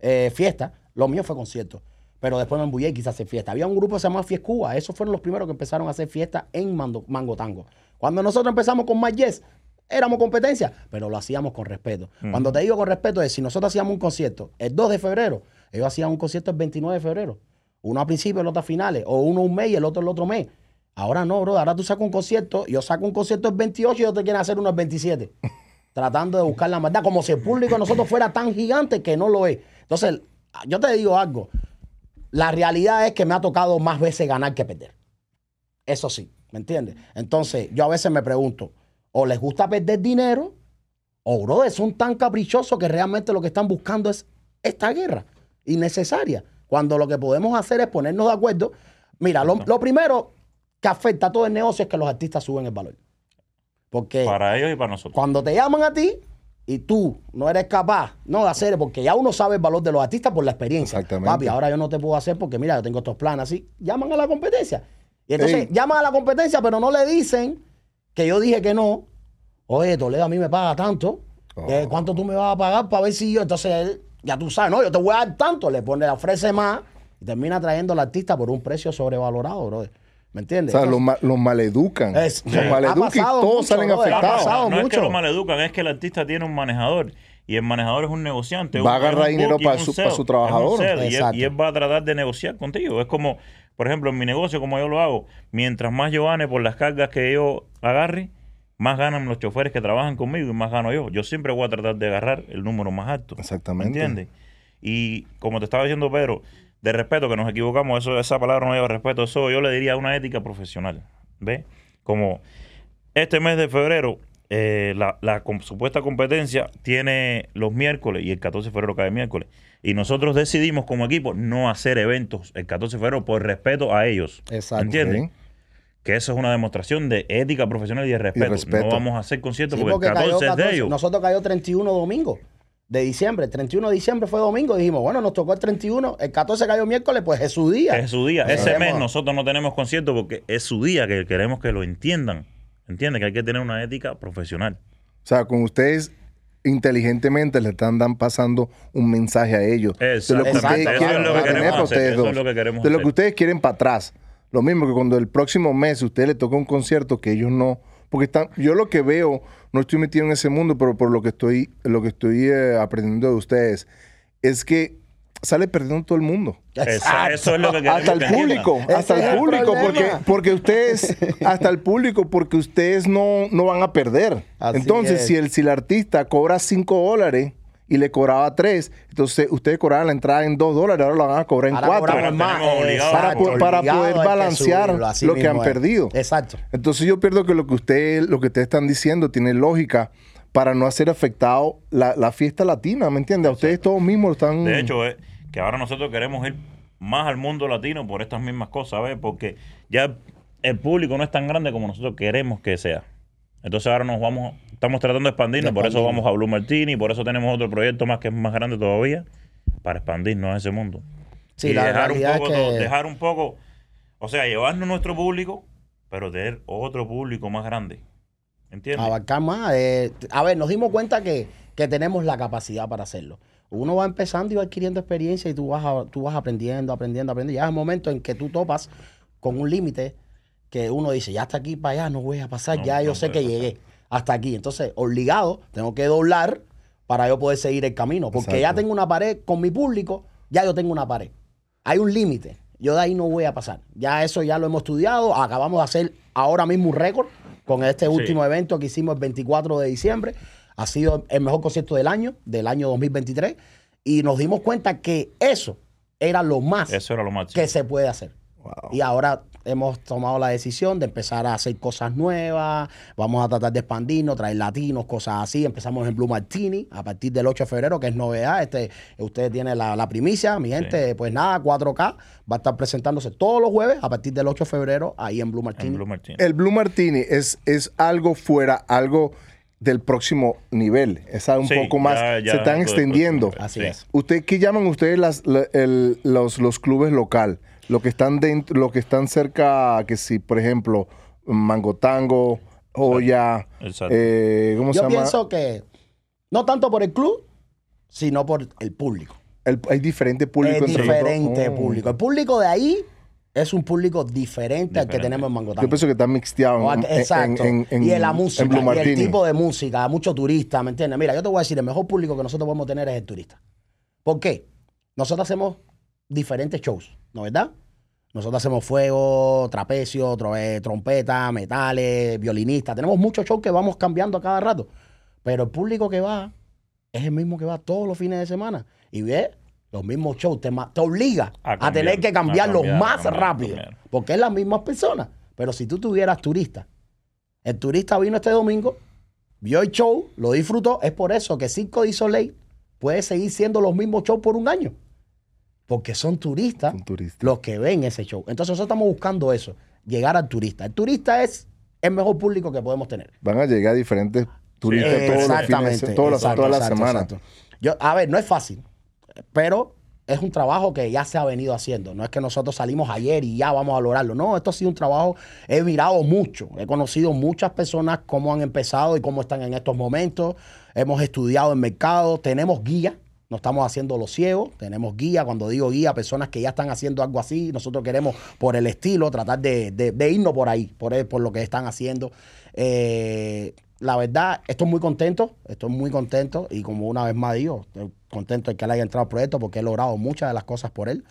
eh, fiesta, lo mío fue concierto. Pero después me embullé y quise hacer fiesta. Había un grupo que se llamaba Fiescuba, esos fueron los primeros que empezaron a hacer fiesta en Mando- Mango Tango. Cuando nosotros empezamos con Más Yes, éramos competencia, pero lo hacíamos con respeto. Cuando te digo con respeto es, si nosotros hacíamos un concierto el 2 de febrero, ellos hacían un concierto el 29 de febrero. Uno a principio, el otro a finales. O uno un mes y el otro el otro mes. Ahora no, bro. Ahora tú sacas un concierto, yo saco un concierto el 28 y ellos te quieren hacer uno el 27. tratando de buscar la maldad, como si el público de nosotros fuera tan gigante que no lo es. Entonces, yo te digo algo. La realidad es que me ha tocado más veces ganar que perder. Eso sí, ¿me entiendes? Entonces, yo a veces me pregunto, o les gusta perder dinero, o bro, son tan caprichosos que realmente lo que están buscando es esta guerra innecesaria. Cuando lo que podemos hacer es ponernos de acuerdo. Mira, lo, lo primero que afecta a todo el negocio es que los artistas suben el valor. Porque Para ellos y para nosotros. cuando te llaman a ti y tú no eres capaz no de hacer, porque ya uno sabe el valor de los artistas por la experiencia. Exactamente. Papi, ahora yo no te puedo hacer porque mira, yo tengo estos planes así. Llaman a la competencia. Y entonces llaman a la competencia, pero no le dicen que yo dije que no. Oye, Toledo a mí me paga tanto. eh, Oh. ¿Cuánto tú me vas a pagar para ver si yo? Entonces él, ya tú sabes, no, yo te voy a dar tanto. Le pone, le ofrece más y termina trayendo al artista por un precio sobrevalorado, bro. ¿Me O entiendes? sea, los, ma- los maleducan. Es- los ha maleducan y todos mucho, salen brother, afectados. pasado. no es que lo maleducan, es que el artista tiene un manejador. Y el manejador es un negociante. Va a es agarrar dinero para su- para su es trabajador. sell, y, él, Exacto. y él va a tratar de negociar contigo. Es como, por ejemplo, en mi negocio, como yo lo hago, mientras más yo gane por las cargas que yo agarre, más ganan los choferes que trabajan conmigo y más gano yo. Yo siempre voy a tratar de agarrar el número más alto. Exactamente. ¿Me entiendes? Y como te estaba diciendo, Pedro, de respeto, que nos equivocamos, eso, esa palabra no lleva respeto, eso yo le diría una ética profesional. ¿Ves? Como este mes de febrero, eh, la, la com- supuesta competencia tiene los miércoles y el 14 de febrero cae miércoles. Y nosotros decidimos como equipo no hacer eventos el 14 de febrero por respeto a ellos. Exacto. Que eso es una demostración de ética profesional y de respeto. respeto. No vamos a hacer conciertos Sí, porque el porque 14 cayó es de 14, ellos. Nosotros cayó 31 domingo de diciembre. El 31 de diciembre fue domingo. Dijimos, bueno, nos tocó el 31. El 14 cayó miércoles, pues es su día. Es su día. Ese mes nosotros no tenemos concierto porque es su día que queremos que lo entiendan. ¿Entiendes? Que hay que tener una ética profesional. O sea, con ustedes inteligentemente le están dan pasando un mensaje a ellos. Exacto. De lo que Exacto. ustedes Eso quieren es lo que para tener queremos para hacer, ustedes eso es dos. lo que queremos De lo que hacer. ustedes quieren para atrás. Lo mismo que cuando el próximo mes usted le toca un concierto que ellos no. Porque están, yo lo que veo, no estoy metido en ese mundo, pero por lo que estoy, lo que estoy eh, aprendiendo de ustedes, es que sale perdiendo todo el mundo. Esa- eso es lo que Hasta el público, hasta el el público, porque, porque ustedes, hasta el público, porque ustedes no, no van a perder. Así entonces, es. si el, si el artista cobra 5 dólares y le cobraba 3, entonces ustedes cobraban la entrada en 2 dólares, ahora lo van a cobrar en Ahora 4. cobramos Pero más. tenemos obligado- Para Exacto, poder que balancear lo que han es. perdido. Exacto. Entonces yo pierdo que lo que usted, lo que ustedes están diciendo tiene lógica para no hacer afectado la, la fiesta latina, ¿me entiendes? A ustedes todos mismos lo están... De hecho, es que ahora nosotros queremos ir más al mundo latino por estas mismas cosas, ¿ves? Porque ya el público no es tan grande como nosotros queremos que sea. Entonces ahora nos vamos, estamos tratando de expandirnos, por eso vamos a Blue Martini, por eso tenemos otro proyecto más que es más grande todavía, para expandirnos a ese mundo. Sí, y la dejar un, realidad poco, es que- dejar un poco, o sea, llevarnos nuestro público, pero tener otro público más grande. ¿Entiendes? Abarcar más. eh, a ver, nos dimos cuenta que, que tenemos la capacidad para hacerlo. Uno va empezando y va adquiriendo experiencia y tú vas, a- tú vas aprendiendo, aprendiendo, aprendiendo. Ya es el momento en que tú topas con un límite que uno dice, ya hasta aquí para allá no voy a pasar, No, ya yo sé que pasar. llegué hasta aquí. Entonces, obligado, tengo que doblar para yo poder seguir el camino. Porque ya tengo una pared con mi público, ya yo tengo una pared. Hay un límite. Yo de ahí no voy a pasar. Ya eso ya lo hemos estudiado. Acabamos de hacer ahora mismo un récord con este Sí. último evento que hicimos el 24 de diciembre. Ha sido el mejor concierto del año, del año 2023. Y nos dimos cuenta que eso era lo más Eso era lo máximo. que se puede hacer. Wow. Y ahora hemos tomado la decisión de empezar a hacer cosas nuevas. Vamos a tratar de expandirnos, traer latinos, cosas así. Empezamos en Blue Martini a partir del 8 de febrero, que es novedad. Este, usted tiene la, la primicia, mi gente. Pues nada, 4K va a estar presentándose todos los jueves a partir del 8 de febrero ahí en Blue Martini. en Blue Martini. El Blue Martini es, es algo fuera, algo del próximo nivel. Es algo un Sí, poco más. ya- ya se están extendiendo. Así Sí. es. ¿Usted qué llaman ustedes las, la- el- los, los clubes local? Lo que están dentro, lo que están cerca, que si, por ejemplo, Mangotango, Exacto. eh, ¿cómo Yo se llama? pienso que no tanto por el club, sino por el público. El- hay diferente público es entre los dos. diferente Oh. público. El público de ahí es un público diferente, al que Diferente. tenemos en Mangotango. Yo pienso que está mixteado en, Exacto. en- en- y en la música, y el tipo de música, muchos turistas, ¿me entiendes? Mira, yo te voy a decir, el mejor público que nosotros podemos tener es el turista. ¿Por qué? Nosotros hacemos diferentes shows, ¿no verdad? Nosotros hacemos fuego, trapecio, tro- trompeta, metales, violinistas. Tenemos muchos shows que vamos cambiando a cada rato. Pero el público que va es el mismo que va todos los fines de semana. Y ve los mismos shows. Te, te obliga A tener que cambiarlos cambiar, más cambiar, rápido. Porque es las mismas personas. Pero si tú tuvieras turista, el turista vino este domingo, vio el show, lo disfrutó. Es por eso que Circo de Soleil puede seguir siendo los mismos shows por un año. Porque son turistas los que ven ese show. Entonces nosotros estamos buscando eso, llegar al turista. El turista es el mejor público que podemos tener. Van a llegar diferentes turistas Eh, todos los fines, todas las, todas las semanas. Yo, a ver, no es fácil, pero es un trabajo que ya se ha venido haciendo. No es que nosotros salimos ayer y ya vamos a lograrlo. No, esto ha sido un trabajo. He mirado mucho. He conocido muchas personas cómo han empezado y cómo están en estos momentos. Hemos estudiado el mercado. Tenemos guía. No estamos haciendo los ciegos. Tenemos guía. Cuando digo guía, personas que ya están haciendo algo así. Nosotros queremos, por el estilo, tratar de, de- irnos por ahí, por, el- por lo que están haciendo. Eh, la verdad, estoy muy contento, estoy muy contento y como una vez más digo, estoy contento de que él haya entrado al proyecto porque he logrado muchas de las cosas por él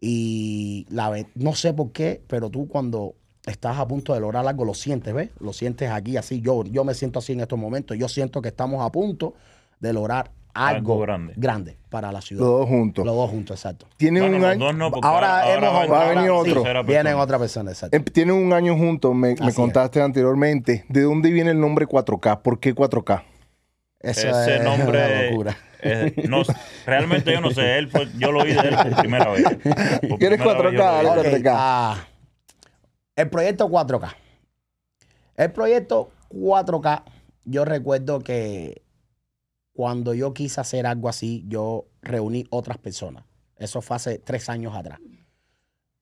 y la no sé por qué, pero tú cuando estás a punto de lograr algo lo sientes, ¿ves? Lo sientes aquí así, yo, yo me siento así en estos momentos, yo siento que estamos a punto de lograr algo, Algo grande. grande. para la ciudad. Los dos juntos. Los dos juntos, exacto. Tienen Bueno, un los año. dos no, porque Ahora, hemos va, va a venir ahora otro. sí, vienen otra persona, exacto. em- Tienen un año juntos, me, me Así es. contaste anteriormente. ¿De dónde viene el nombre 4K? ¿Por qué 4K? Eso Ese es nombre. una locura. no, realmente yo no sé. Él fue, yo lo oí de él por primera vez. Por ¿Quieres primera 4K? vez yo lo oí. Dale, Ok, 4K. ah, el proyecto 4K. El proyecto 4K, yo recuerdo que cuando yo quise hacer algo así, yo reuní otras personas. Eso fue hace tres años atrás.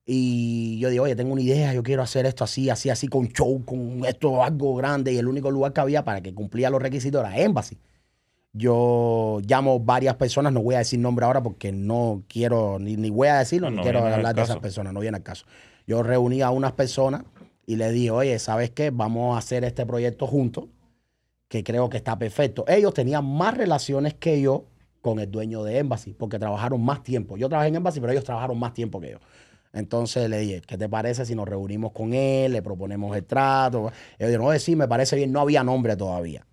Y yo digo, oye, tengo una idea, yo quiero hacer esto así, así, así, con show, con esto, algo grande. Y el único lugar que había para que cumplía los requisitos era Embassy. Yo llamo varias personas, no voy a decir nombre ahora porque no quiero, ni, ni voy a decirlo, No, ni no quiero hablar de esas personas, no viene al caso. Yo reuní a unas personas y le dije, oye, ¿sabes qué? Vamos a hacer este proyecto juntos, que creo que está perfecto. Ellos tenían más relaciones que yo con el dueño de Embassy, porque trabajaron más tiempo. Yo trabajé en Embassy, pero ellos trabajaron más tiempo que yo. Entonces le dije, ¿qué te parece si nos reunimos con él, le proponemos el trato? Ellos dijeron, oye, sí, me parece bien, no había nombre todavía.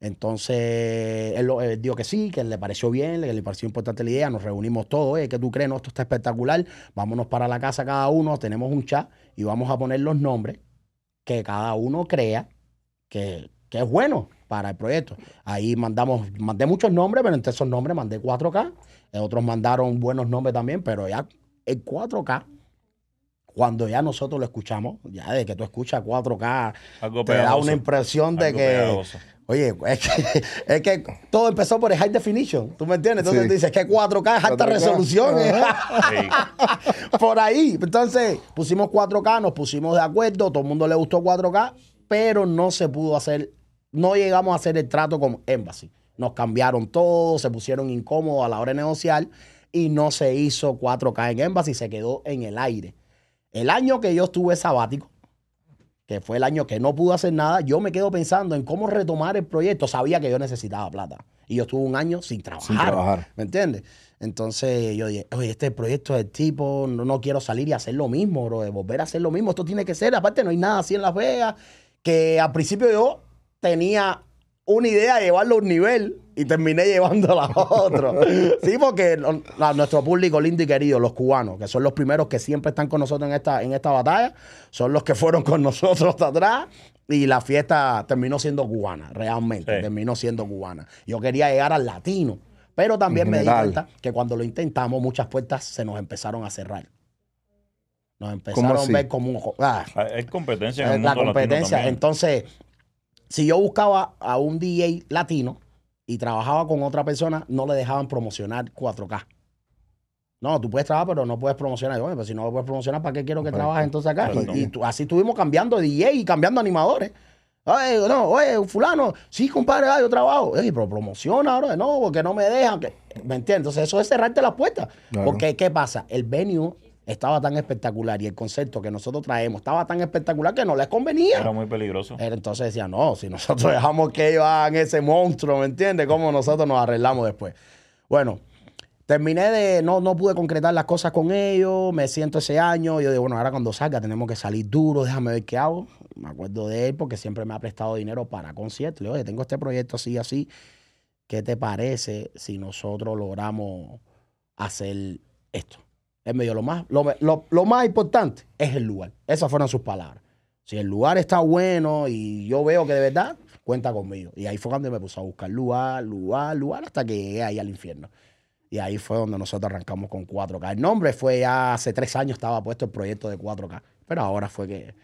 Entonces, él, él dijo que sí, que le pareció bien, que le pareció importante la idea, nos reunimos todos, oye, ¿qué tú crees? No, esto está espectacular, vámonos para la casa cada uno, tenemos un chat y vamos a poner los nombres que cada uno crea que, que es bueno para el proyecto. Ahí mandamos, mandé muchos nombres, pero entre esos nombres mandé 4K, eh, otros mandaron buenos nombres también, pero ya el 4K, cuando ya nosotros lo escuchamos, ya de que tú escuchas 4K, Algo te da una impresión de Algo que... pegajoso. Oye, es que, es que todo empezó por el high definition, ¿tú me entiendes? Entonces Sí. tú dices que 4K es alta 4K. resolución. ¿eh? Sí. por ahí. Entonces pusimos 4K, nos pusimos de acuerdo, todo el mundo le gustó 4K, pero no se pudo hacer, no llegamos a hacer el trato con Embassy. Nos cambiaron todo, se pusieron incómodos a la hora de negociar y no se hizo 4K en Embassy, se quedó en el aire. El año que yo estuve sabático, que fue el año que no pude hacer nada, yo me quedo pensando en cómo retomar el proyecto. Sabía que yo necesitaba plata. Y yo estuve un año sin trabajar. Sin trabajar. ¿Me entiendes? Entonces yo dije, oye, este proyecto del tipo, no, no quiero salir y hacer lo mismo, bro, de volver a hacer lo mismo. Esto tiene que ser. Aparte, no hay nada así en Las Vegas. Que al principio yo tenía una idea de llevarlo a un nivel y terminé llevándola a otro. sí, porque a nuestro público lindo y querido, los cubanos, que son los primeros que siempre están con nosotros en esta, en esta batalla, son los que fueron con nosotros hasta atrás. Y la fiesta terminó siendo cubana, realmente, Sí. terminó siendo cubana. Yo quería llegar al latino, pero también me di cuenta que cuando lo intentamos, muchas puertas se nos empezaron a cerrar. Nos empezaron a ver como un... ah, Hay competencia en el es la mundo latino competencia. Entonces, si yo buscaba a un DJ latino y trabajaba con otra persona, no le dejaban promocionar 4K. No, tú puedes trabajar, pero no puedes promocionar. Yo, "Oye, pero si no puedes promocionar, ¿para qué quiero que trabajes entonces acá? Y, y tú- así estuvimos cambiando de DJ y cambiando animadores. Oye, no, oye, fulano, sí, compadre, ah, yo trabajo. Oye, pero promociona ahora, no, porque no me dejan. ¿Me entiendes? Entonces, eso es cerrarte las puertas. Claro. Porque, ¿qué pasa? El venue estaba tan espectacular y el concepto que nosotros traemos estaba tan espectacular que no les convenía. Era muy peligroso. Entonces decía, no, si nosotros dejamos que ellos hagan ese monstruo, ¿me entiendes? ¿Cómo nosotros nos arreglamos después? Bueno, terminé de, no, no pude concretar las cosas con ellos, me siento ese año, yo digo, bueno, ahora cuando salga tenemos que salir duro, déjame ver qué hago. Me acuerdo de él porque siempre me ha prestado dinero para conciertos. Le digo, oye, tengo este proyecto así, así. ¿Qué te parece si nosotros logramos hacer esto? Él me dijo, lo más, lo, lo- lo más importante es el lugar. Esas fueron sus palabras. Si el lugar está bueno y yo veo que de verdad, cuenta conmigo. Y ahí fue cuando me puse a buscar lugar, lugar, lugar, hasta que llegué ahí al infierno. Y ahí fue donde nosotros arrancamos con 4K. El nombre fue ya hace tres años estaba puesto el proyecto de 4K, pero ahora fue que,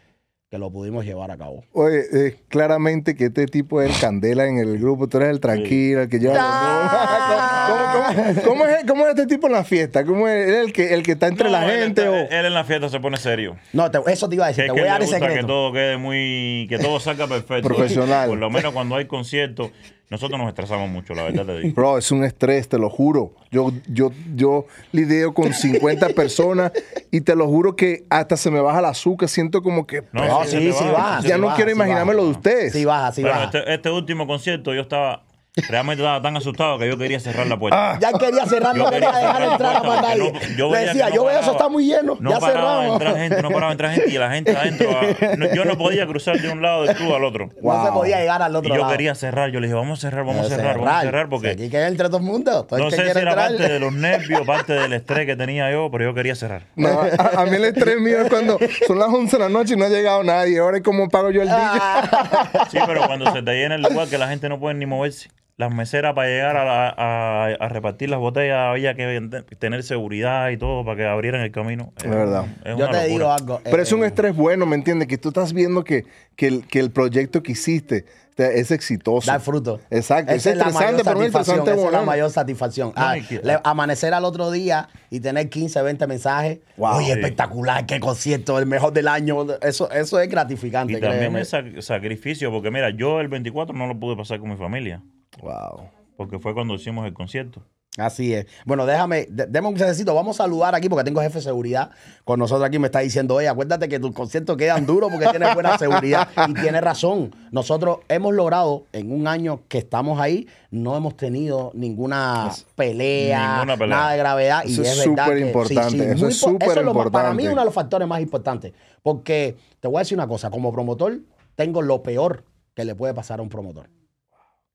que lo pudimos llevar a cabo. Oye, eh, claramente que este tipo es el candela en el grupo. Tú eres el tranquilo, el que lleva. Ah. ¿Cómo, cómo- cómo es, cómo es este tipo en la fiesta? ¿Cómo es Él el que, el que está entre No, la él gente? está- o... Él en la fiesta se pone serio. No, te- eso te iba a Que decir, es te que voy a dar el gusta que secreto. todo quede muy, que todo salga perfecto. Profesional. Por lo menos cuando hay conciertos, nosotros nos estresamos mucho, la verdad te digo. Bro, es un estrés, te lo juro. Yo, yo, yo lidio con 50 personas y te lo juro que hasta se me baja el azúcar. Siento como que No, No, sí, sí, baja. ya sí no baja, quiero imaginarme lo de ustedes. Sí baja, sí baja. este, este último concierto yo estaba, Realmente estaba tan asustado que yo quería cerrar la puerta. Ya quería cerrar, Yo no quería dejar entrar a puerta más nadie. no- yo Le veía decía, no yo veo eso paraba- está muy lleno, No ya paraba de cerramos. entrar gente, no paraba de entrar gente y la gente adentro. a- no- yo no podía cruzar de un lado del club al otro. No se Wow. podía llegar al Y otro yo lado. quería cerrar. Yo le dije, vamos a cerrar, vamos a Pero cerrar, vamos a cerrar Si porque Aquí que entre todo el mundo. Todo el no que sé si era entrar. parte de los nervios, parte del estrés que tenía yo, pero yo quería cerrar. No, a, a mí el estrés mío es cuando son las 11 de la noche y no ha llegado nadie. Ahora es como pago yo el día. Ah. Sí, pero cuando se te llena el lugar que la gente no puede ni moverse. Las meseras para llegar a, la- a- a repartir las botellas había que tener seguridad y todo para que abrieran el camino. Es verdad. Es Yo te digo algo. Pero es un eh, estrés bueno, ¿me entiendes? Que tú estás viendo que, que, el, que el proyecto que hiciste te- es exitoso. Dar fruto. Exacto. Esa es la mayor estresante, pero es satisfacción, interesante. esa es la mayor satisfacción. Ah, le- amanecer al otro día y tener 15, 20 mensajes. Wow. Oye, Sí. espectacular, qué concierto, el mejor del año. Eso, eso es gratificante. Y también créeme. es sac- sacrificio, porque mira, yo el 24 no lo pude pasar con mi familia, Wow. porque fue cuando hicimos el concierto. Así es. Bueno, déjame, deme un necesito. Vamos a saludar aquí porque tengo jefe de seguridad con nosotros aquí. Me está diciendo, oye, acuérdate que tus conciertos quedan duros porque tienes buena seguridad. Y tiene razón. Nosotros hemos logrado, en un año que estamos ahí, no hemos tenido ninguna pelea, Ninguna pelea. nada de gravedad. Eso y es súper importante, eso es súper lo más- Para mí importante. es uno de los factores más importantes. Porque te voy a decir una cosa, como promotor, tengo lo peor que le puede pasar a un promotor.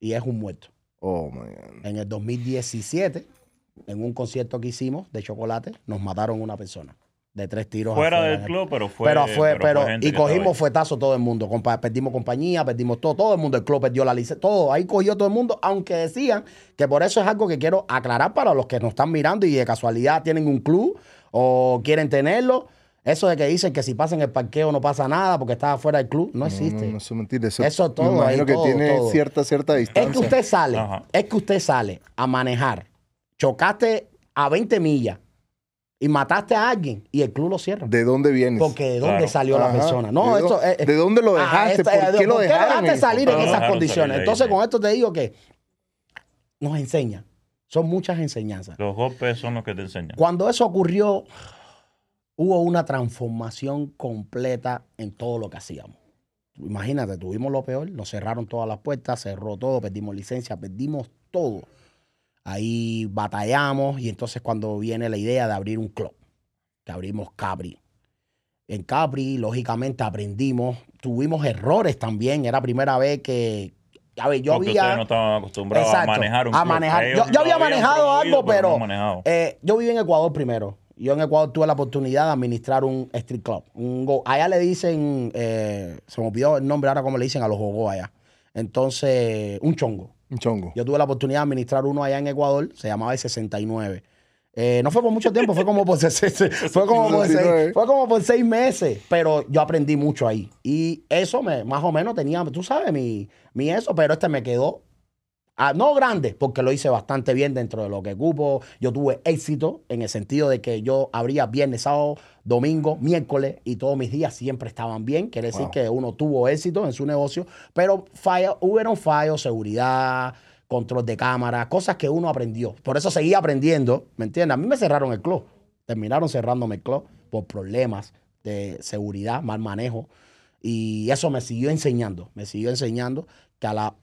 Y es un muerto Oh, man. en el 2017, en un concierto que hicimos de chocolate, nos mataron una persona de tres tiros. Fuera afuera del del- club, pero fue. pero fue, pero, gente y cogimos fuetazo todo el mundo. Compa- perdimos compañía, perdimos todo, todo el mundo, el club perdió la licencia, todo, ahí cogió todo el mundo, aunque decían que por eso es algo que quiero aclarar para los que nos están mirando y de casualidad tienen un club o quieren tenerlo. Eso de que dicen que si pasan el parqueo no pasa nada porque estaba fuera del club, no existe. No, no, eso es mentira. Eso, Eso todo Me imagino ahí, que todo, tiene todo. cierta, cierta distancia. Es que usted sale, Ajá. es que usted sale a manejar, chocaste a 20 millas y mataste a alguien y el club lo cierra. ¿De dónde vienes? Porque de dónde Claro. salió la persona. No, ¿De esto dó- es- ¿De dónde lo Ah, dejaste? esta- ¿Por qué lo dejaste en- salir en esas condiciones? Entonces, con esto te digo que nos enseña. Son muchas enseñanzas. Los golpes son los que te enseñan. Cuando eso ocurrió, hubo una transformación completa en todo lo que hacíamos. Imagínate, tuvimos lo peor, nos cerraron todas las puertas, cerró todo, perdimos licencia, perdimos todo. Ahí batallamos y entonces cuando viene la idea de abrir un club, que abrimos Capri. En Capri, lógicamente, aprendimos, tuvimos errores también, era la primera vez que, a ver, yo Porque había... ustedes no estaban acostumbrados Exacto, a manejar un a manejar. Yo- yo había manejado algo, pero- no manejado. Eh, yo viví en Ecuador primero. Yo en Ecuador tuve la oportunidad de administrar un street club. Un go- allá le dicen, eh, se me olvidó el nombre ahora como le dicen a los jogos allá. Entonces, un chongo. Un chongo. Yo tuve la oportunidad de administrar uno allá en Ecuador, se llamaba el 69. Eh, no fue por mucho tiempo, fue como por, se- se- se- fue como por, 69. seis, fue como por seis meses, pero yo aprendí mucho ahí. Y eso me, más o menos tenía, tú sabes, mi, mi eso, pero este me quedó Ah, no grande, porque lo hice bastante bien dentro de lo que cupo. Yo tuve éxito en el sentido de que yo abría viernes, sábado, domingo, miércoles y todos mis días siempre estaban bien. Quiere decir Wow. que uno tuvo éxito en su negocio, pero falla, hubieron fallos, seguridad, control de cámara, cosas que uno aprendió. Por eso seguía aprendiendo, ¿me entiendes? A mí me cerraron el club. Terminaron cerrándome el club por problemas de seguridad, mal manejo. Y eso me siguió enseñando, me siguió enseñando que a la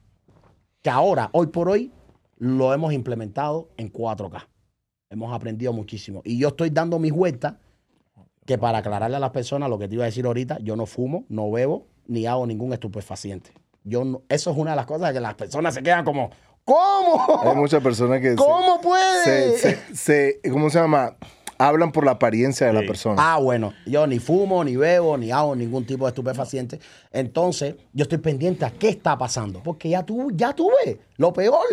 que ahora, hoy por hoy, lo hemos implementado en 4K. Hemos aprendido muchísimo. Y yo estoy dando mis vueltas, que para aclararle a las personas lo que te iba a decir ahorita, yo no fumo, no bebo, ni hago ningún estupefaciente. Yo no- eso es una de las cosas que las personas se quedan como, ¿cómo? Hay muchas personas que se- ¿Cómo puede? se- ¿cómo se llama? Hablan por la apariencia de la persona. Ah, bueno, yo ni fumo, ni bebo, ni hago ningún tipo de estupefaciente. Entonces, yo estoy pendiente a qué está pasando, porque ya tú, ya tuve lo peor.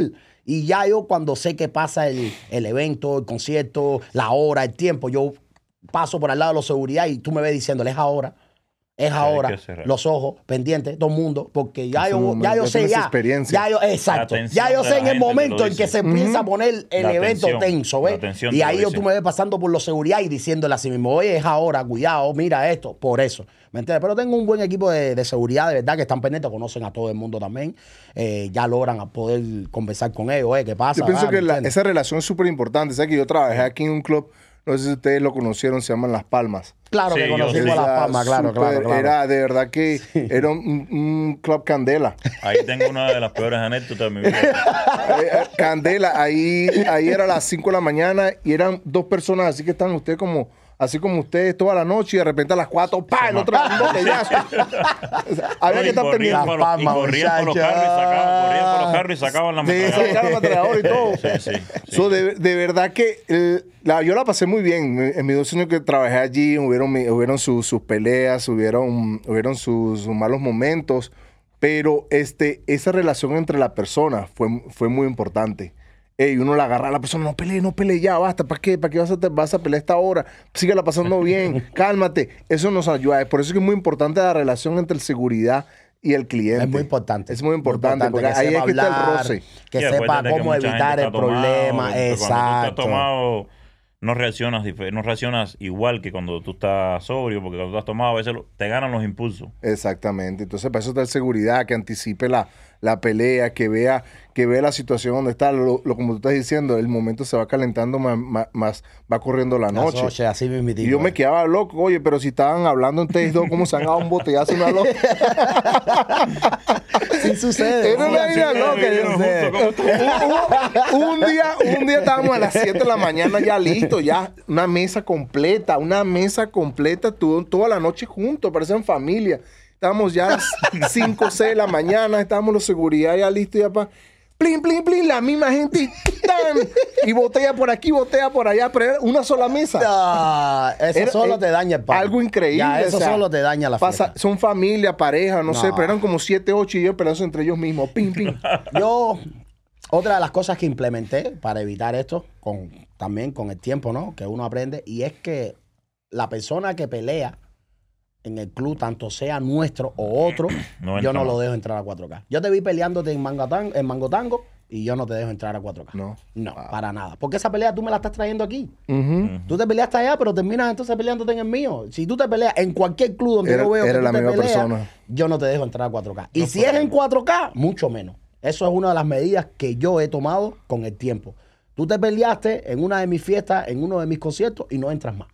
Y ya yo cuando sé que pasa el, el evento, el concierto, la hora, el tiempo, yo paso por al lado de la seguridad y tú me ves diciéndole, es ahora. Es ahora, los ojos pendientes, todo el mundo, porque ya yo, ya yo sé ya, experiencia. ya yo, exacto, ya yo sé en el momento en que se empieza a poner el La evento atención, tenso, ¿ves? atención Y ahí yo, tú me ves pasando por la seguridad y diciéndole así mismo, oye, es ahora, cuidado, mira esto, por eso. ¿Me entiendes? Pero tengo un buen equipo de, de seguridad, de verdad, que están pendientes, conocen a todo el mundo también. Eh, ya logran a poder conversar con ellos, oye, ¿qué pasa? Yo pienso que esa relación es súper importante. ¿Sabes que yo trabajé aquí en un club? No sé si ustedes lo conocieron, se llaman Las Palmas. Claro Sí, que conocimos sí. Las Palmas, claro, súper- claro, claro. Era de verdad que era un, un club candela. Ahí tengo una de las peores anécdotas de mi vida. Eh, eh, Candela, ahí, ahí era a las 5 de la mañana y eran dos personas así que están ustedes como, así como ustedes toda la noche y de repente a las 4, ¡pa! El otro botellazo. Había que estar pendiente. por los- y corrían por los carros y sacaban, corrían por los carros y sacaban la Sí, ametralladora. sacaban la ametralladora y todo. Sí, sí, sí. So, de, de verdad que eh, la- yo la pasé muy bien. En mis dos años que trabajé allí, hubieron, hubieron sus, sus peleas, hubieron, hubieron sus, sus malos momentos, pero este, esa relación entre la persona fue, fue muy importante. Ey, uno la agarra a la persona, no pelee, no pelee ya, basta, ¿para qué? ¿Para qué vas a, te- vas a pelear esta hora? Síguela pasando bien, cálmate. Eso nos ayuda. Por eso es que es muy importante la relación entre el seguridad y el cliente. Es muy importante. Es muy importante, porque que ahí sepa es que está el roce. Que Sí, sepa que cómo evitar el tomado, problema. Cuando tú Exacto. estás tomado, no reaccionas, no reaccionas igual que cuando tú estás sobrio, porque cuando tú estás tomado a veces te ganan los impulsos. Exactamente. Entonces, para eso está el seguridad, que anticipe la, la pelea, que vea, que vea la situación donde está. Lo, lo- como tú estás diciendo, el momento se va calentando más, más- más- va corriendo la Las noche. así mismo. Y yo me quedaba loco, oye, pero si estaban hablando ustedes dos, ¿cómo se han dado un botellazo y una loca? Sí sucede. Era una sí, idea sí, loca, sí, yo sí. sé. un día, un día estábamos a las 7 de la mañana ya listo, ya una mesa completa, una mesa completa, todo- toda la noche juntos, parecían familia. Estábamos ya a las 5 o 6 de la mañana, estábamos los seguridad ya listos ya para... Plin, plin, plin, la misma gente y, ¡tan! y botella por aquí, botella por allá, pero una sola mesa. Ah, eso Era- solo te daña el pan. Algo increíble. Ya, eso o sea, solo te daña la pasa- fiesta. Son familia, pareja, no, sé, No. pero eran como 7, 8 y ellos peleándose entre ellos mismos. Pim, pim. Yo, otra de las cosas que implementé para evitar esto, con, también con el tiempo, ¿no? Que uno aprende, y es que la persona que pelea en el club, tanto sea nuestro o otro, No yo no lo dejo entrar a 4K. Yo te vi peleándote en, Mangatán, en Mangotango y yo no te dejo entrar a 4K. No. No, para nada. Porque esa pelea tú me la estás trayendo aquí. Tú te peleaste allá, pero terminas entonces peleándote en el mío. Si tú te peleas en cualquier club donde Era- yo veo que tú la te misma peleas, persona. yo no te dejo entrar a 4K. Y si es en 4K, mucho menos. Eso es una de las medidas que yo he tomado con el tiempo. Tú te peleaste en una de mis fiestas, en uno de mis conciertos y no entras más.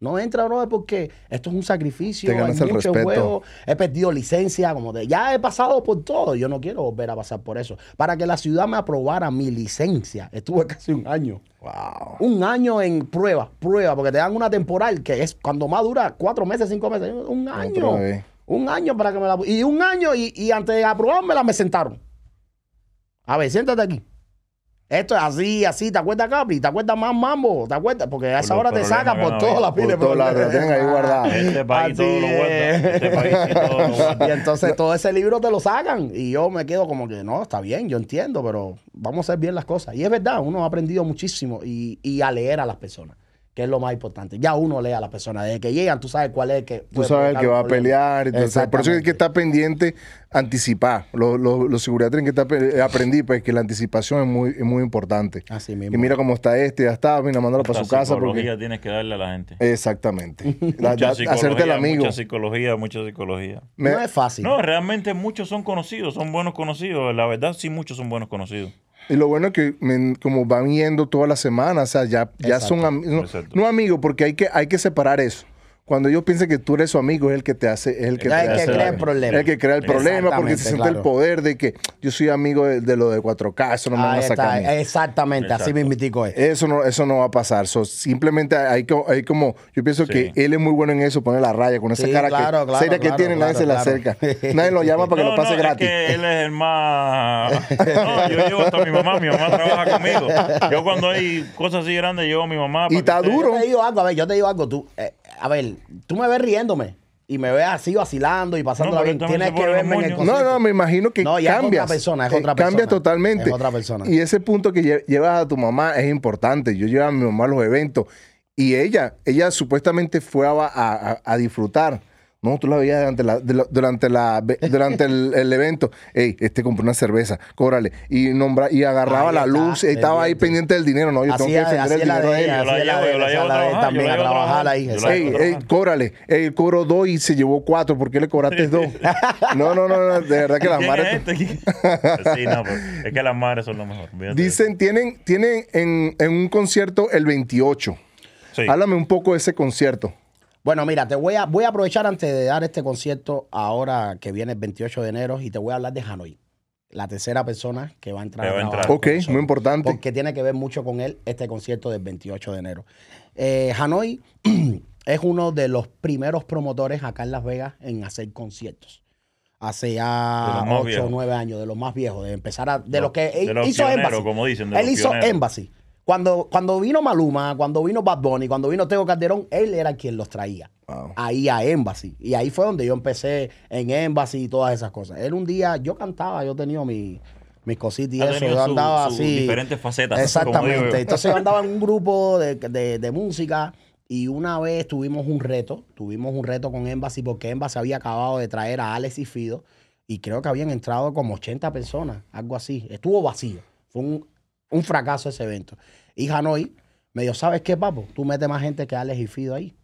No entras, bro, porque esto es un sacrificio. Te ganas hay el mucho juego. He perdido licencia, como te, ya he pasado por todo. Yo no quiero volver a pasar por eso. Para que la ciudad me aprobara mi licencia, estuve casi un año. Wow. Un año en prueba, prueba, porque te dan una temporal que es cuando más dura, cuatro meses, cinco meses, un año. Un año para que me la... Y un año y, y antes de aprobármela me sentaron. A ver, siéntate aquí. Esto es así, así. ¿Te acuerdas, Capri? ¿Te acuerdas más mambo? ¿Te acuerdas? Porque a esa hora te sacan por no todas las Por pilas. todos lados, lo tienen ahí guardado. Este país todo lo guarda. es. Este país todo lo guarda. Y entonces todo ese libro te lo sacan. Y yo me quedo como que, no, está bien, yo entiendo, pero vamos a hacer bien las cosas. Y es verdad, uno ha aprendido muchísimo y, y a leer a las personas, que es lo más importante. Ya uno lee a las personas. Desde que llegan, tú sabes cuál es el que. Tú sabes el que va a pelear. Entonces, por eso hay que estar pendiente, anticipar. Los, los, los seguridad tienen que estar. Aprendí pues que la anticipación es muy, es muy importante. Así mismo. Y mira cómo está este, ya está, mira, mándalo para La su casa. psicología Porque... tienes que darle a la gente. Exactamente. Da- Mucha hacerte el amigo. Mucha psicología, mucha psicología. Me- No es fácil. No, realmente muchos son conocidos, son buenos conocidos. La verdad, sí, muchos son buenos conocidos. Y lo bueno es que men, como van yendo todas las semanas, o sea, ya, ya son amigos. No, no amigos, porque hay que, hay que separar eso. Cuando ellos piensan que tú eres su amigo, es el que te hace, es el que te el que hace crea el problema. Es el que crea el problema porque se siente el poder de que yo soy amigo de, de lo de 4K, eso no me van Ahí a sacar. está, exactamente, así mismitico es. Eso no, eso no va a pasar. So, simplemente hay, que- hay como, yo pienso Sí. que él es muy bueno en eso, poner la raya con esa Sí, cara claro, que, claro, seria que claro, tiene, nadie claro, se le claro. acerca. nadie lo llama para que no, lo pase no, gratis. Es que él es el más. No, yo llevo hasta mi mamá. Mi mamá trabaja conmigo. Yo, cuando hay cosas así grandes, llevo a mi mamá. Y está duro. Yo te digo algo, a ver, yo te digo algo. Tú, eh, a ver, tú me ves riéndome y me ves así vacilando y pasándola No, bien. Tienes que verme en el. No, no, me imagino que No, ya es otra cambias. persona, es otra Cambia persona, totalmente. es otra persona. Y ese punto que lle- llevas a tu mamá es importante. Yo llevo a mi mamá a los eventos y ella, ella supuestamente fue a- a disfrutar. No, tú la veías durante, la, de la- durante, la, durante el, el evento. Ey, este compró una cerveza, cóbrale. Y nombra, y agarraba Ahí la está, luz, y estaba ahí pendiente. del dinero. No, yo Así tengo que defender el dinero de ella. Yo la llevo, también a trabajar ahí. Ey, ey, cóbrale. Ey, cobró dos y se llevó cuatro. ¿Por qué le cobraste dos? No, no, no, no. De verdad que las ¿Quién madres. es este? Sí, no, pero es que las madres son lo mejor. Dicen, tienen, tienen en, en un concierto el 28. Sí. Háblame un poco de ese concierto. Bueno, mira, te voy a, voy a aprovechar antes de dar este concierto ahora que viene el 28 de enero y te voy a hablar de Hanoi. La tercera persona que va a entrar. Va a entrar. Ok, muy importante. Porque tiene que ver mucho con él este concierto del 28 de enero. Eh, Hanoi es uno de los primeros promotores acá en Las Vegas en hacer conciertos. Hace ya los más 8 o viejos. 9 años, de los más viejos, de empezar a. De Los- los que de los hizo pioneros, Embassy. como dicen, de Él los hizo pioneros. Embassy. Cuando, cuando vino Maluma, cuando vino Bad Bunny, cuando vino Tego Calderón, él era quien los traía Wow. ahí a Embassy. Y ahí fue donde yo empecé en Embassy y todas esas cosas. Él un día, yo cantaba, yo tenía mi, mis cositas y Ha eso. Yo su- andaba sus así. diferentes facetas, Exactamente. yo. Entonces yo andaba en un grupo de, de- de música y una vez tuvimos un reto. Tuvimos un reto con Embassy porque Embassy había acabado de traer a Alex y Fido y creo que habían entrado como 80 personas, algo así. Estuvo vacío. Fue un, un fracaso ese evento. Y Hanoi me dijo, ¿sabes qué, papo? Tú metes más gente que Alex y Fido ahí.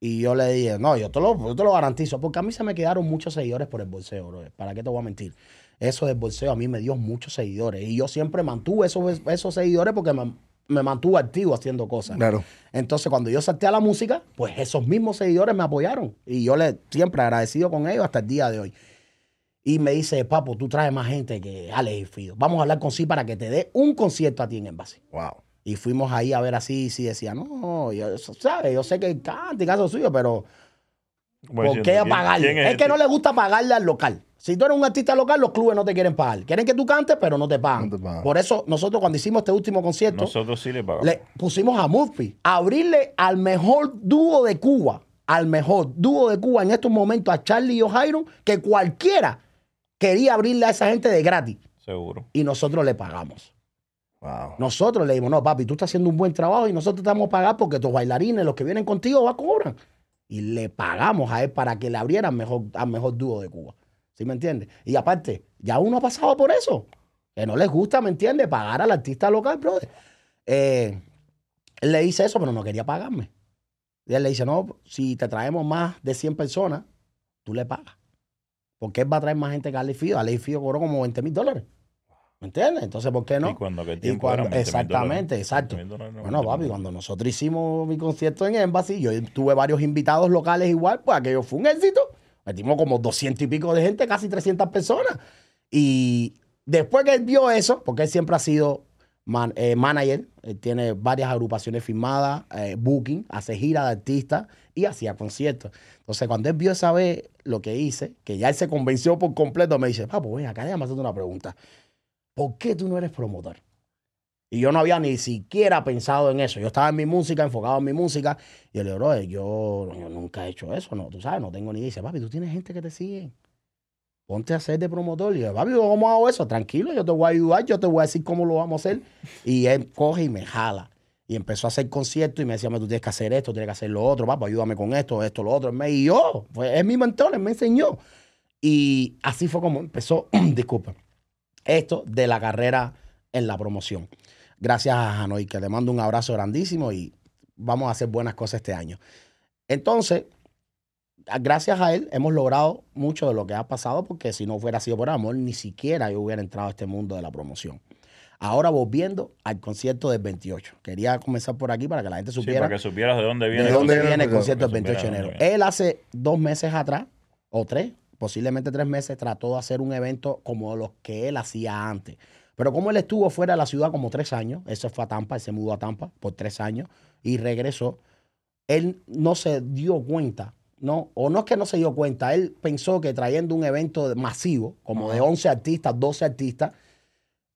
Y yo le dije, no, yo te, lo, yo te lo garantizo, porque a mí se me quedaron muchos seguidores por el bolseo, bro. ¿Para qué te voy a mentir? Eso del bolseo a mí me dio muchos seguidores. Y yo siempre mantuve esos, esos seguidores porque me, me mantuve activo haciendo cosas. Claro. Entonces, cuando yo salté a la música, pues esos mismos seguidores me apoyaron. Y yo le siempre agradecido con ellos hasta el día de hoy. Y me dice, papo, tú traes más gente que Alex y Fido. Vamos a hablar con sí para que te dé un concierto a ti en Embassy. Wow. Y fuimos ahí a ver así, sí decía, no, yo, ¿sabes? Yo sé que canta y caso suyo, pero ¿por qué ¿quién- pagarle? Es, este? que no le gusta pagarle al local. Si tú eres un artista local, los clubes no te quieren pagar. Quieren que tú cantes, pero no te pagan. No te pagan. Por eso, nosotros cuando hicimos este último concierto, Nosotros sí le pagamos. le pusimos a Murphy a abrirle al mejor dúo de Cuba, al mejor dúo de Cuba en estos momentos, a Charlie y O'Hairon, que cualquiera quería abrirle a esa gente de gratis. Seguro. Y nosotros le pagamos. Wow. Nosotros le dijimos, no, papi, tú estás haciendo un buen trabajo y nosotros te vamos a pagar porque tus bailarines, los que vienen contigo, va a cobrar. Y le pagamos a él para que le abrieran mejor, al mejor dúo de Cuba. ¿Sí me entiendes? Y aparte, ya uno ha pasado por eso. Que no les gusta, ¿me entiendes? Pagar al artista local, brother. Eh, él le dice eso, pero no quería pagarme. Y él le dice, no, si te traemos más de 100 personas, tú le pagas. Porque él va a traer más gente que Ale Fío. Ale Fío cobró como 20 mil dólares. ¿Me entiendes? Entonces, ¿por qué no? Y cuando Y tiempo cuando- eran 20 mil exactamente, exacto. 20 mil dólares, no, Bueno, 20 papi, cuando nosotros hicimos mi concierto en Embassy, yo tuve varios invitados locales igual, pues aquello fue un éxito. Metimos como 200 y pico de gente, casi 300 personas. Y después que él vio eso, porque él siempre ha sido eh, manager, él tiene varias agrupaciones firmadas, eh, booking, hace gira de artistas y hacía conciertos. Entonces, cuando él vio esa vez lo que hice, que ya él se convenció por completo, me dice, papo, ven acá, déjame hacerte una pregunta. ¿Por qué tú no eres promotor? Y yo no había ni siquiera pensado en eso. Yo estaba en mi música, enfocado en mi música. Y yo le digo, "Brother, yo, yo nunca he hecho eso, no, tú sabes, no tengo ni idea. Dice, papi, tú tienes gente que te sigue. Ponte a ser de promotor. Y yo, papi, ¿cómo hago eso? Tranquilo, yo te voy a ayudar, yo te voy a decir cómo lo vamos a hacer. Y él coge y me jala. Y empezó a hacer conciertos y me decía, "Mira, tú tienes que hacer esto, tienes que hacer lo otro, papá, ayúdame con esto, esto, lo otro. Me guió, fue, es mi mentor, él me enseñó. Y así fue como empezó, disculpa, esto de la carrera en la promoción. Gracias a Hanoi, que le mando un abrazo grandísimo y vamos a hacer buenas cosas este año. Entonces, gracias a él hemos logrado mucho de lo que ha pasado, porque si no hubiera sido por amor, ni siquiera yo hubiera entrado a este mundo de la promoción. Ahora volviendo al concierto del 28. Quería comenzar por aquí para que la gente Sí, supiera para que supieras de dónde viene. de el dónde viene viene el el concierto del concierto? 28 de enero. Él hace dos meses atrás, o tres, posiblemente tres meses, trató de hacer un evento como los que él hacía antes. Pero como él estuvo fuera de la ciudad como tres años, se fue a Tampa, él se mudó a Tampa por tres años y regresó, él no se dio cuenta, ¿no? O no es que no se dio cuenta, él pensó que trayendo un evento masivo, como de Ajá. 11 artistas, 12 artistas,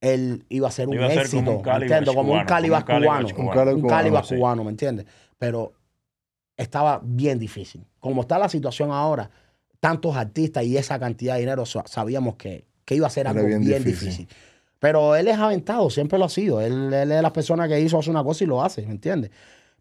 él iba a ser un Iba a ser éxito, como un. Como un cubano, como un calibas cubano, cubano. Un Cali- un cubano, calibas sí. cubano, ¿me entiendes? Pero estaba bien difícil. Como está la situación ahora, tantos artistas y esa cantidad de dinero, sa- sabíamos que, que iba a ser Era algo bien bien, difícil. difícil. Pero él es aventado, siempre lo ha sido. Él, él es de las personas que hizo hace una cosa y lo hace, ¿me entiendes?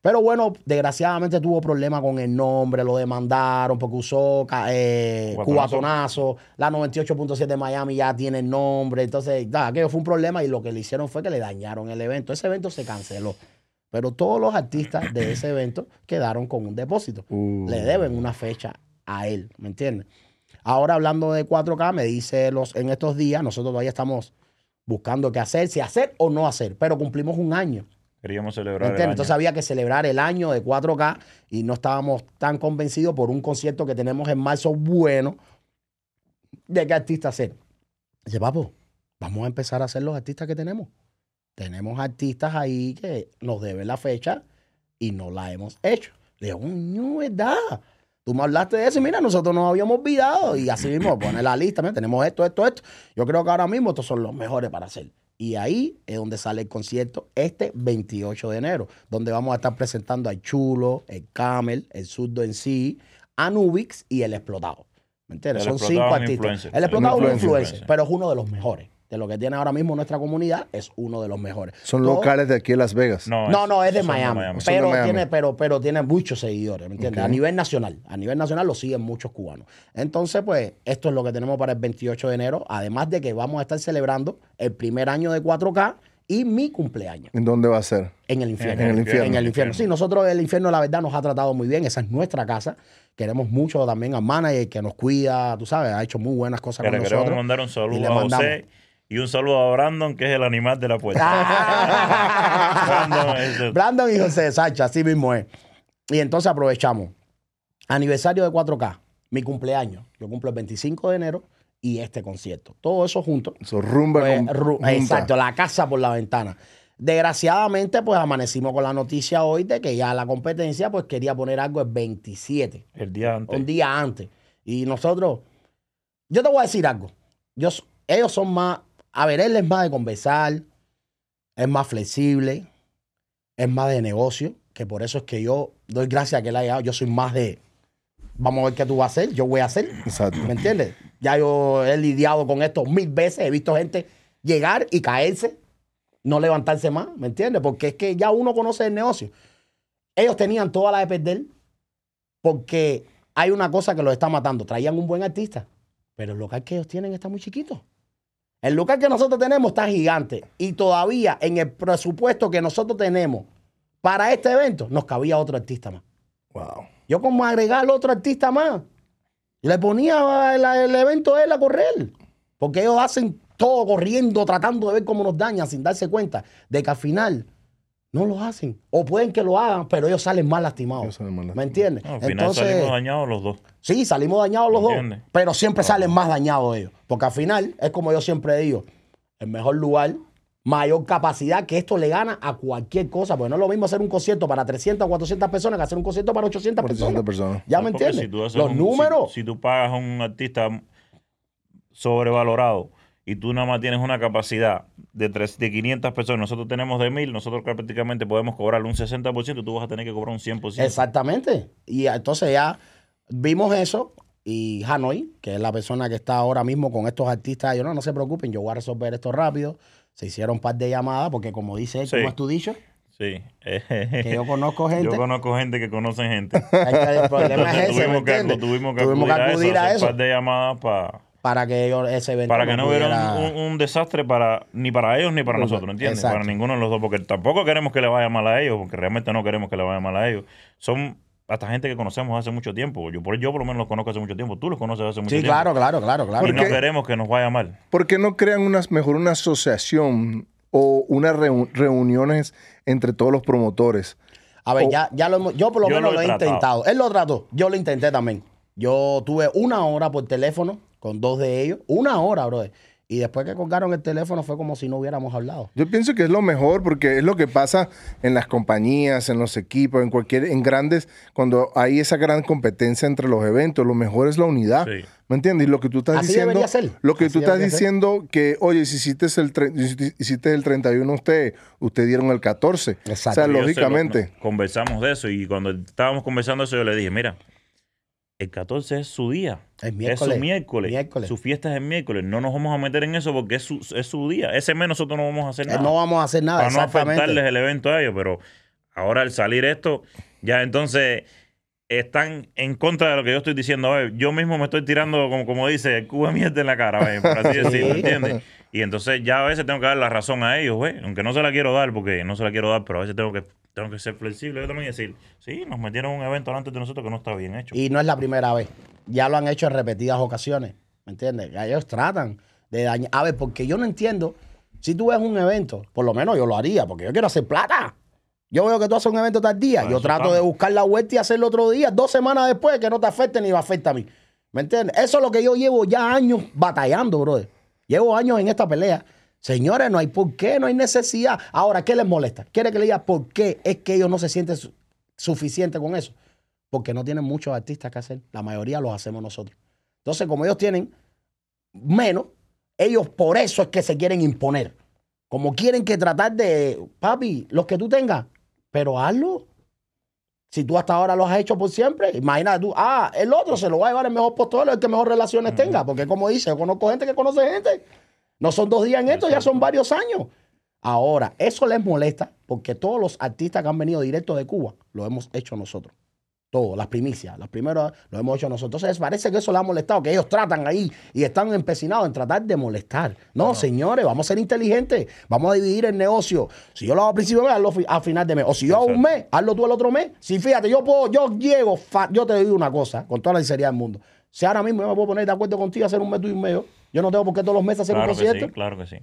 Pero bueno, desgraciadamente tuvo problemas con el nombre, lo demandaron porque usó eh, Cubatonazo. cubatonazo. La 98.7 de Miami ya tiene el nombre. Entonces, da, aquello fue un problema y lo que le hicieron fue que le dañaron el evento. Ese evento se canceló. Pero todos los artistas de ese evento quedaron con un depósito. Uh. Le deben una fecha a él, ¿me entiendes? Ahora hablando de 4K, me dice los, en estos días, nosotros todavía estamos buscando qué hacer, si hacer o no hacer, pero cumplimos un año Queríamos ¿Me celebrar el año. Entonces había que celebrar el año de 4K y no estábamos tan convencidos por un concierto que tenemos en marzo bueno de qué artista hacer. Dice, papo, vamos a empezar a hacer los artistas que tenemos. Tenemos artistas ahí que nos deben la fecha y no la hemos hecho. Le digo, no, ¿verdad? Tú me hablaste de eso y mira, nosotros nos habíamos olvidado. Y así mismo, pone la lista, mira, tenemos esto, esto, esto. Yo creo que ahora mismo estos son los mejores para hacer. Y ahí es donde sale el concierto este 28 de enero, donde vamos a estar presentando al Chulo, el Camel, el Surdo en sí, Anubix y el Explotado. ¿Me entiendes? Son cinco artistas. El Explotado es un influencer, pero es uno de los mejores. De lo que tiene ahora mismo nuestra comunidad, es uno de los mejores. Son Todo- locales de aquí de Las Vegas. No, no, no, es de Miami. De Pero, Miami. Tiene, pero, pero tiene muchos seguidores, ¿me entiendes? A nivel nacional. A nivel nacional lo siguen muchos cubanos. Entonces, pues, esto es lo que tenemos para el 28 de enero. Además de que vamos a estar celebrando el primer año de 4K y mi cumpleaños. ¿En dónde va a ser? En el infierno. En el infierno. En el infierno. Sí, nosotros el infierno, la verdad, nos ha tratado muy bien. Esa es nuestra casa. Queremos mucho también al manager que nos cuida, tú sabes, ha hecho muy buenas cosas Que con le queremos nosotros. mandar un saludo a. José y un saludo a Brandon, que es el animal de la puerta. Brandon es el- Brandon y José Sacha, así mismo es. Y entonces aprovechamos. Aniversario de 4K, mi cumpleaños. Yo cumplo el 25 de enero y este concierto. Todo eso junto. Eso rumba Pues, con- ru- junta. exacto, la casa por la ventana. Desgraciadamente, pues amanecimos con la noticia hoy de que ya la competencia pues quería poner algo el 27, el día antes. un día antes. Y nosotros, yo te voy a decir algo. Yo, ellos son más, a ver, él es más de conversar, es más flexible, es más de negocio, que por eso es que yo doy gracias a que él haya. Yo soy más de, vamos a ver qué tú vas a hacer, yo voy a hacer. Exacto. ¿Me entiendes? Ya yo he lidiado con esto mil veces, he visto gente llegar y caerse, no levantarse más, ¿me entiendes? Porque es que ya uno conoce el negocio. Ellos tenían toda la de perder porque hay una cosa que los está matando. Traían un buen artista, pero el local que ellos tienen está muy chiquito. El local que nosotros tenemos está gigante y todavía en el presupuesto que nosotros tenemos para este evento nos cabía otro artista más. Wow. Yo como agregar otro artista más. Le ponía el, el evento de él a correr. Porque ellos hacen todo corriendo, tratando de ver cómo nos dañan sin darse cuenta de que al final no lo hacen. O pueden que lo hagan, pero ellos salen más lastimados. Ellos salen más ¿Me entiendes? No, al final salimos dañados los dos. Sí, salimos dañados los dos, ¿Entiendes? pero siempre salen más dañados ellos. Porque al final, es como yo siempre digo, el mejor lugar, mayor capacidad, que esto le gana a cualquier cosa. Porque no es lo mismo hacer un concierto para 300 o 400 personas que hacer un concierto para 800 Por personas. 800 personas. ¿Ya No, me entiendes? si Los un- números. Si, si tú pagas a un artista sobrevalorado y tú nada más tienes una capacidad de, tres, de 500 personas, nosotros tenemos de 1000, nosotros prácticamente podemos cobrarle un 60%, tú vas a tener que cobrar un 100%. Exactamente. Y entonces ya vimos eso y Hanoi, que es la persona que está ahora mismo con estos artistas, yo no, no se preocupen, yo voy a resolver esto rápido. Se hicieron un par de llamadas porque como dice él, Sí. como has tú dicho, Sí. que yo conozco gente. Yo conozco gente que conoce gente. el problema es ese, ¿me tuvimos, que, tuvimos que Tuvimos que acudir, a eso un par de llamadas para para que ellos ese evento para que no hubiera pudiera- un, un- un desastre para ni para ellos ni para Exacto. nosotros, ¿entiendes? Exacto. Para ninguno de los dos, porque tampoco queremos que le vaya mal a ellos, porque realmente no queremos que le vaya mal a ellos. Son hasta gente que conocemos hace mucho tiempo. Yo por, yo por lo menos los conozco hace mucho tiempo. Tú los conoces hace mucho Sí, tiempo. claro, claro, claro, claro. Y ¿Por no queremos que nos vaya mal. ¿Por qué no crean unas, mejor una asociación o unas reu- reuniones entre todos los promotores? A ver, O- ya, ya lo hemos- yo por lo Yo menos lo lo he he tratado. intentado. Él lo trató, yo lo intenté también. Yo tuve una hora por teléfono con dos de ellos. Una hora, brother. Y después que colgaron el teléfono fue como si no hubiéramos hablado. Yo pienso que es lo mejor porque es lo que pasa en las compañías, en los equipos, en cualquier, en grandes, cuando hay esa gran competencia entre los eventos, lo mejor es la unidad. Sí. ¿Me entiendes? Y lo que tú estás Así diciendo, debería ser. lo que Así tú estás ser. diciendo que, oye, si hiciste el, tre- si hiciste el 31 usted, usted dieron el 14. Exacto. O sea, Yo se lo- lógicamente. conversamos de eso y cuando estábamos conversando eso yo le dije, mira, el 14 es su día. Es Es miércoles. su miércoles. Miércoles. Su fiesta es el miércoles. No nos vamos a meter en eso porque es su, es su día. Ese mes nosotros no vamos a hacer Eh, nada. No vamos a hacer nada, para no afectarles el evento a ellos, pero ahora al salir esto, ya entonces están en contra de lo que yo estoy diciendo. Ver, yo mismo me estoy tirando, como, como dice, el cubo de mierda en la cara, ve, por así Sí. decirlo, ¿entiendes? Y entonces ya a veces tengo que dar la razón a ellos, ve, aunque no se la quiero dar, porque no se la quiero dar, pero a veces tengo que, tengo que ser flexible yo también decir, sí, nos metieron un evento antes de nosotros que no está bien hecho. Y no es la primera vez. Ya lo han hecho en repetidas ocasiones. ¿Me entiendes? Ellos tratan de dañar. A ver, porque yo no entiendo. Si tú ves un evento, por lo menos yo lo haría, porque yo quiero hacer plata. Yo veo que tú haces un evento tal día. Para yo trato de buscar la vuelta y hacerlo otro día, dos semanas después, que no te afecte ni me afecta a mí. ¿Me entiendes? Eso es lo que yo llevo ya años batallando, brother. Llevo años en esta pelea. Señores, no hay por qué, no hay necesidad. Ahora, ¿qué les molesta? ¿Quiere que le diga por qué es que ellos no se sienten su- suficientes con eso? Porque no tienen muchos artistas que hacer. La mayoría los hacemos nosotros. Entonces, como ellos tienen menos, ellos por eso es que se quieren imponer. Como quieren que tratar de, papi, los que tú tengas, pero hazlo. Si tú hasta ahora lo has hecho por siempre, imagínate tú, ah, el otro se lo va a llevar el mejor postor, el que mejor relaciones tenga, porque como dice, yo conozco gente que conoce gente. No son dos días en esto, ya son varios años. Ahora, eso les molesta porque todos los artistas que han venido directo de Cuba lo hemos hecho nosotros. Todo, las primicias, las primeras lo hemos hecho nosotros. Entonces parece que eso les ha molestado, que ellos tratan ahí y están empecinados en tratar de molestar. No, señores, vamos a ser inteligentes, vamos a dividir el negocio. Si yo lo hago a principio de mes, hazlo a final de mes. O si yo hago un mes, hazlo tú el otro mes. Si fíjate, yo puedo, yo llego, yo te digo una cosa, con toda la sinceridad del mundo. Si ahora mismo yo me puedo poner de acuerdo contigo a hacer un mes tú y un mes yo, no tengo por qué todos los meses hacer Claro un que concierto. sí, claro que sí.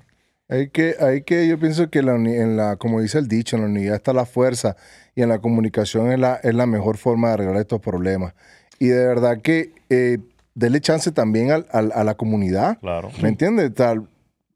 Hay que, hay que, yo pienso que la en la, como dice el dicho, en la unidad está la fuerza y en la comunicación es la, es la mejor forma de arreglar estos problemas. Y de verdad que eh, chance también al- al- a la comunidad. Claro. ¿Me entiendes? Tal,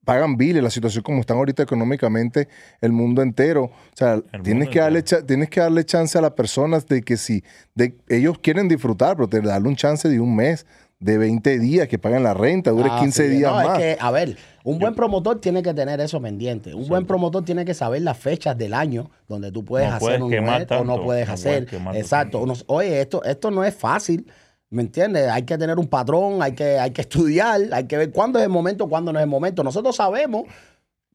pagan biles, la situación como están ahorita económicamente, el mundo entero. O sea, El tienes que, darle cha- tienes que darle chance a las personas de que si de, ellos quieren disfrutar, pero te darle un chance de un mes, de 20 días, que paguen la renta, dure Ah, 15 sí. días No, más. Es que, a ver, un buen promotor tiene que tener eso pendiente. Un buen promotor tiene que saber las fechas del año donde tú puedes No hacer puedes un quemar evento o no tanto, puedes no hacer. puedes Exacto. tanto. Oye, esto, esto no es fácil. ¿Me entiendes? Hay que tener un patrón, hay que, hay que estudiar, hay que ver cuándo es el momento, cuándo no es el momento. Nosotros sabemos,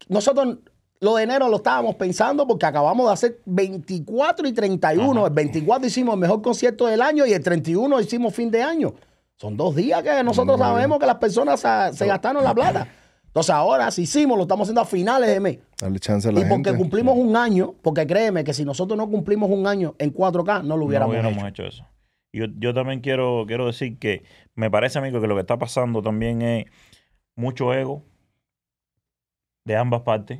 nosotros lo de enero lo estábamos pensando porque acabamos de hacer 24 y 31. Ajá. El 24 hicimos el mejor concierto del año y el 31 hicimos fin de año. Son dos días que nosotros sabemos que las personas se, se gastaron la plata. Entonces ahora, si hicimos, lo estamos haciendo a finales de mes. Darle chance a la Y porque gente. cumplimos un año, porque créeme que si nosotros no cumplimos un año en 4K, no lo no hubiéramos, hubiéramos hecho. hecho. eso. Yo, yo también quiero, quiero decir que me parece, amigo, que lo que está pasando también es mucho ego de ambas partes,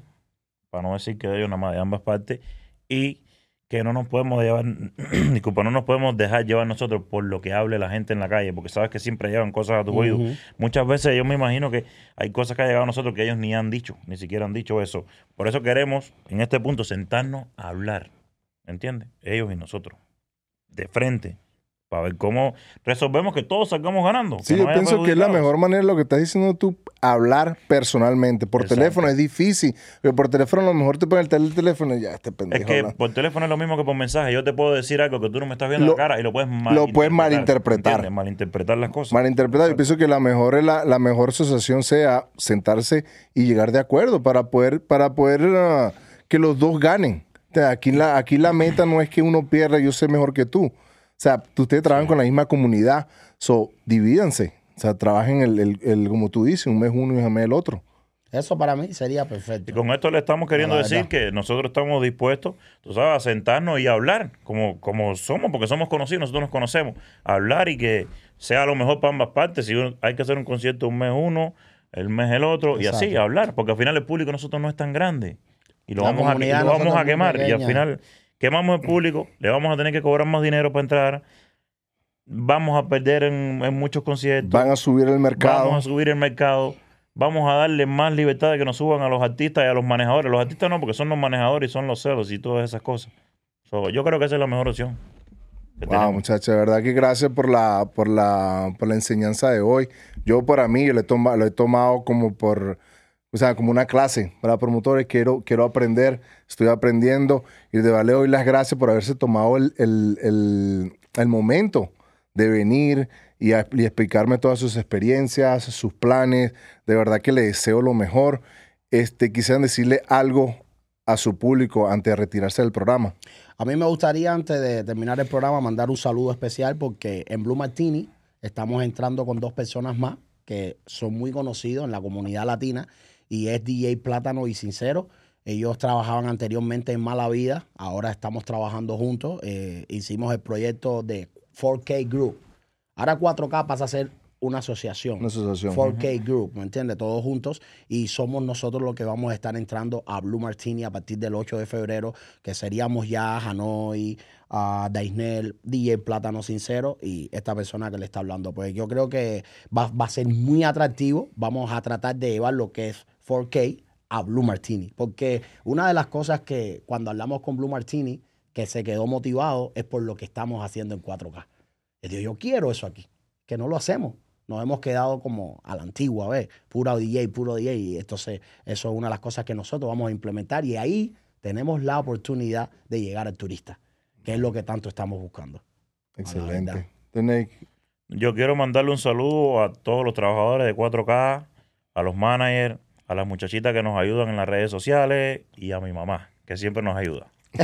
para no decir que de ellos nada más, de ambas partes, y que no nos podemos llevar, disculpa, no nos podemos dejar llevar nosotros por lo que hable la gente en la calle, porque sabes que siempre llevan cosas a tu oído. Muchas veces yo me imagino que hay cosas que han llegado a nosotros que ellos ni han dicho, ni siquiera han dicho eso. Por eso queremos, en este punto, sentarnos a hablar, ¿entiendes? Ellos y nosotros, de frente, para ver cómo resolvemos que todos salgamos ganando. Sí, yo pienso que es la mejor manera lo que estás diciendo tú, hablar personalmente. Por Exacto. teléfono es difícil, pero por teléfono a lo mejor te ponen el tel- el teléfono y ya, este pendejo. Es que habla. por teléfono es lo mismo que por mensaje. Yo te puedo decir algo que tú no me estás viendo Lo- la cara y lo puedes lo puedes malinterpretar. ¿entiendes? Malinterpretar las cosas. Malinterpretado. Yo pienso que la mejor, la, la mejor asociación sea sentarse y llegar de acuerdo para poder, para poder ah, que los dos ganen. O sea, aquí, la, aquí la meta no es que uno pierda yo sé mejor que tú. O sea, ustedes trabajan con la misma comunidad. So, divídanse. O sea, trabajen el, el- el- como tú dices, un mes uno y un mes el otro. Eso para mí sería Y perfecto. con esto le estamos queriendo decir que nosotros estamos dispuestos, tú sabes, a sentarnos y hablar como, como somos, porque somos conocidos, nosotros nos conocemos. Hablar y que sea lo mejor para ambas partes. Si uno- hay que hacer un concierto un mes uno, el mes el otro, y así, hablar, porque al final el público nosotros no es tan grande. Y lo La vamos a, y lo vamos a quemar. Y al final quemamos el público, le vamos a tener que cobrar más dinero para entrar. Vamos a perder en, en muchos conciertos. Van a subir el mercado. Vamos a subir el mercado. Vamos a darle más libertad de que nos suban a los artistas y a los manejadores. Los artistas no, porque son los manejadores y son los celos y todas esas cosas. So, yo creo que esa es la mejor opción. Wow, muchachos, de verdad que gracias por la, por la, por la enseñanza de hoy. Yo para mí lo he, toma- lo he tomado como por, o sea, como una clase para promotores. Quiero, quiero aprender, estoy aprendiendo y de verdad le doy las gracias por haberse tomado el, el- el- el momento de venir y, y explicarme todas sus experiencias, sus planes. De verdad que le deseo lo mejor. Este, quisieran decirle algo a su público antes de retirarse del programa. A mí me gustaría, antes de terminar el programa, mandar un saludo especial porque en Blue Martini estamos entrando con dos personas más que son muy conocidos en la comunidad latina y es DJ Plátano y Sincero. Ellos trabajaban anteriormente en Mala Vida, ahora estamos trabajando juntos. Eh, hicimos el proyecto de 4K Group. Ahora 4K pasa a ser una asociación. Una asociación. 4K Group, ¿me entiendes? Todos juntos. Y somos nosotros los que vamos a estar entrando a Blue Martini a partir del 8 de febrero, que seríamos ya Hanoi, a Daisnel, DJ Plátano Sincero y esta persona que le está hablando. Pues yo creo que va, va a ser muy atractivo. Vamos a tratar de llevar lo que es 4K a Blue Martini. Porque una de las cosas que cuando hablamos con Blue Martini, que se quedó motivado, es por lo que estamos haciendo en 4K. Él dijo, yo quiero eso aquí, que no lo hacemos. Nos hemos quedado como a la antigua, ¿ves? Puro DJ, puro DJ. Y entonces eso es una de las cosas que nosotros vamos a implementar. Y ahí tenemos la oportunidad de llegar al turista, que es lo que tanto estamos buscando. Excelente. Yo quiero mandarle un saludo a todos los trabajadores de 4K, a los managers, a las muchachitas que nos ayudan en las redes sociales y a mi mamá, que siempre nos ayuda.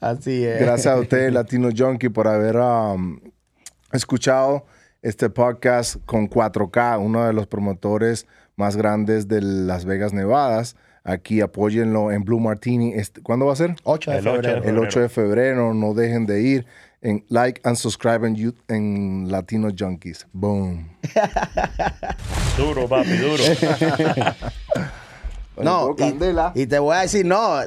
Así es. Gracias a usted, Latino Junkie, por haber um, escuchado este podcast con 4K, uno de los promotores más grandes de Las Vegas, Nevadas. Aquí apóyenlo en Blue Martini. Este- ¿Cuándo va a ser? 8 de El 8 de febrero. El 8 de febrero. No dejen de ir. En like and subscribe en, You- en Latino Junkies. Boom. Duro, papi, duro. No, y, y te voy a decir, no,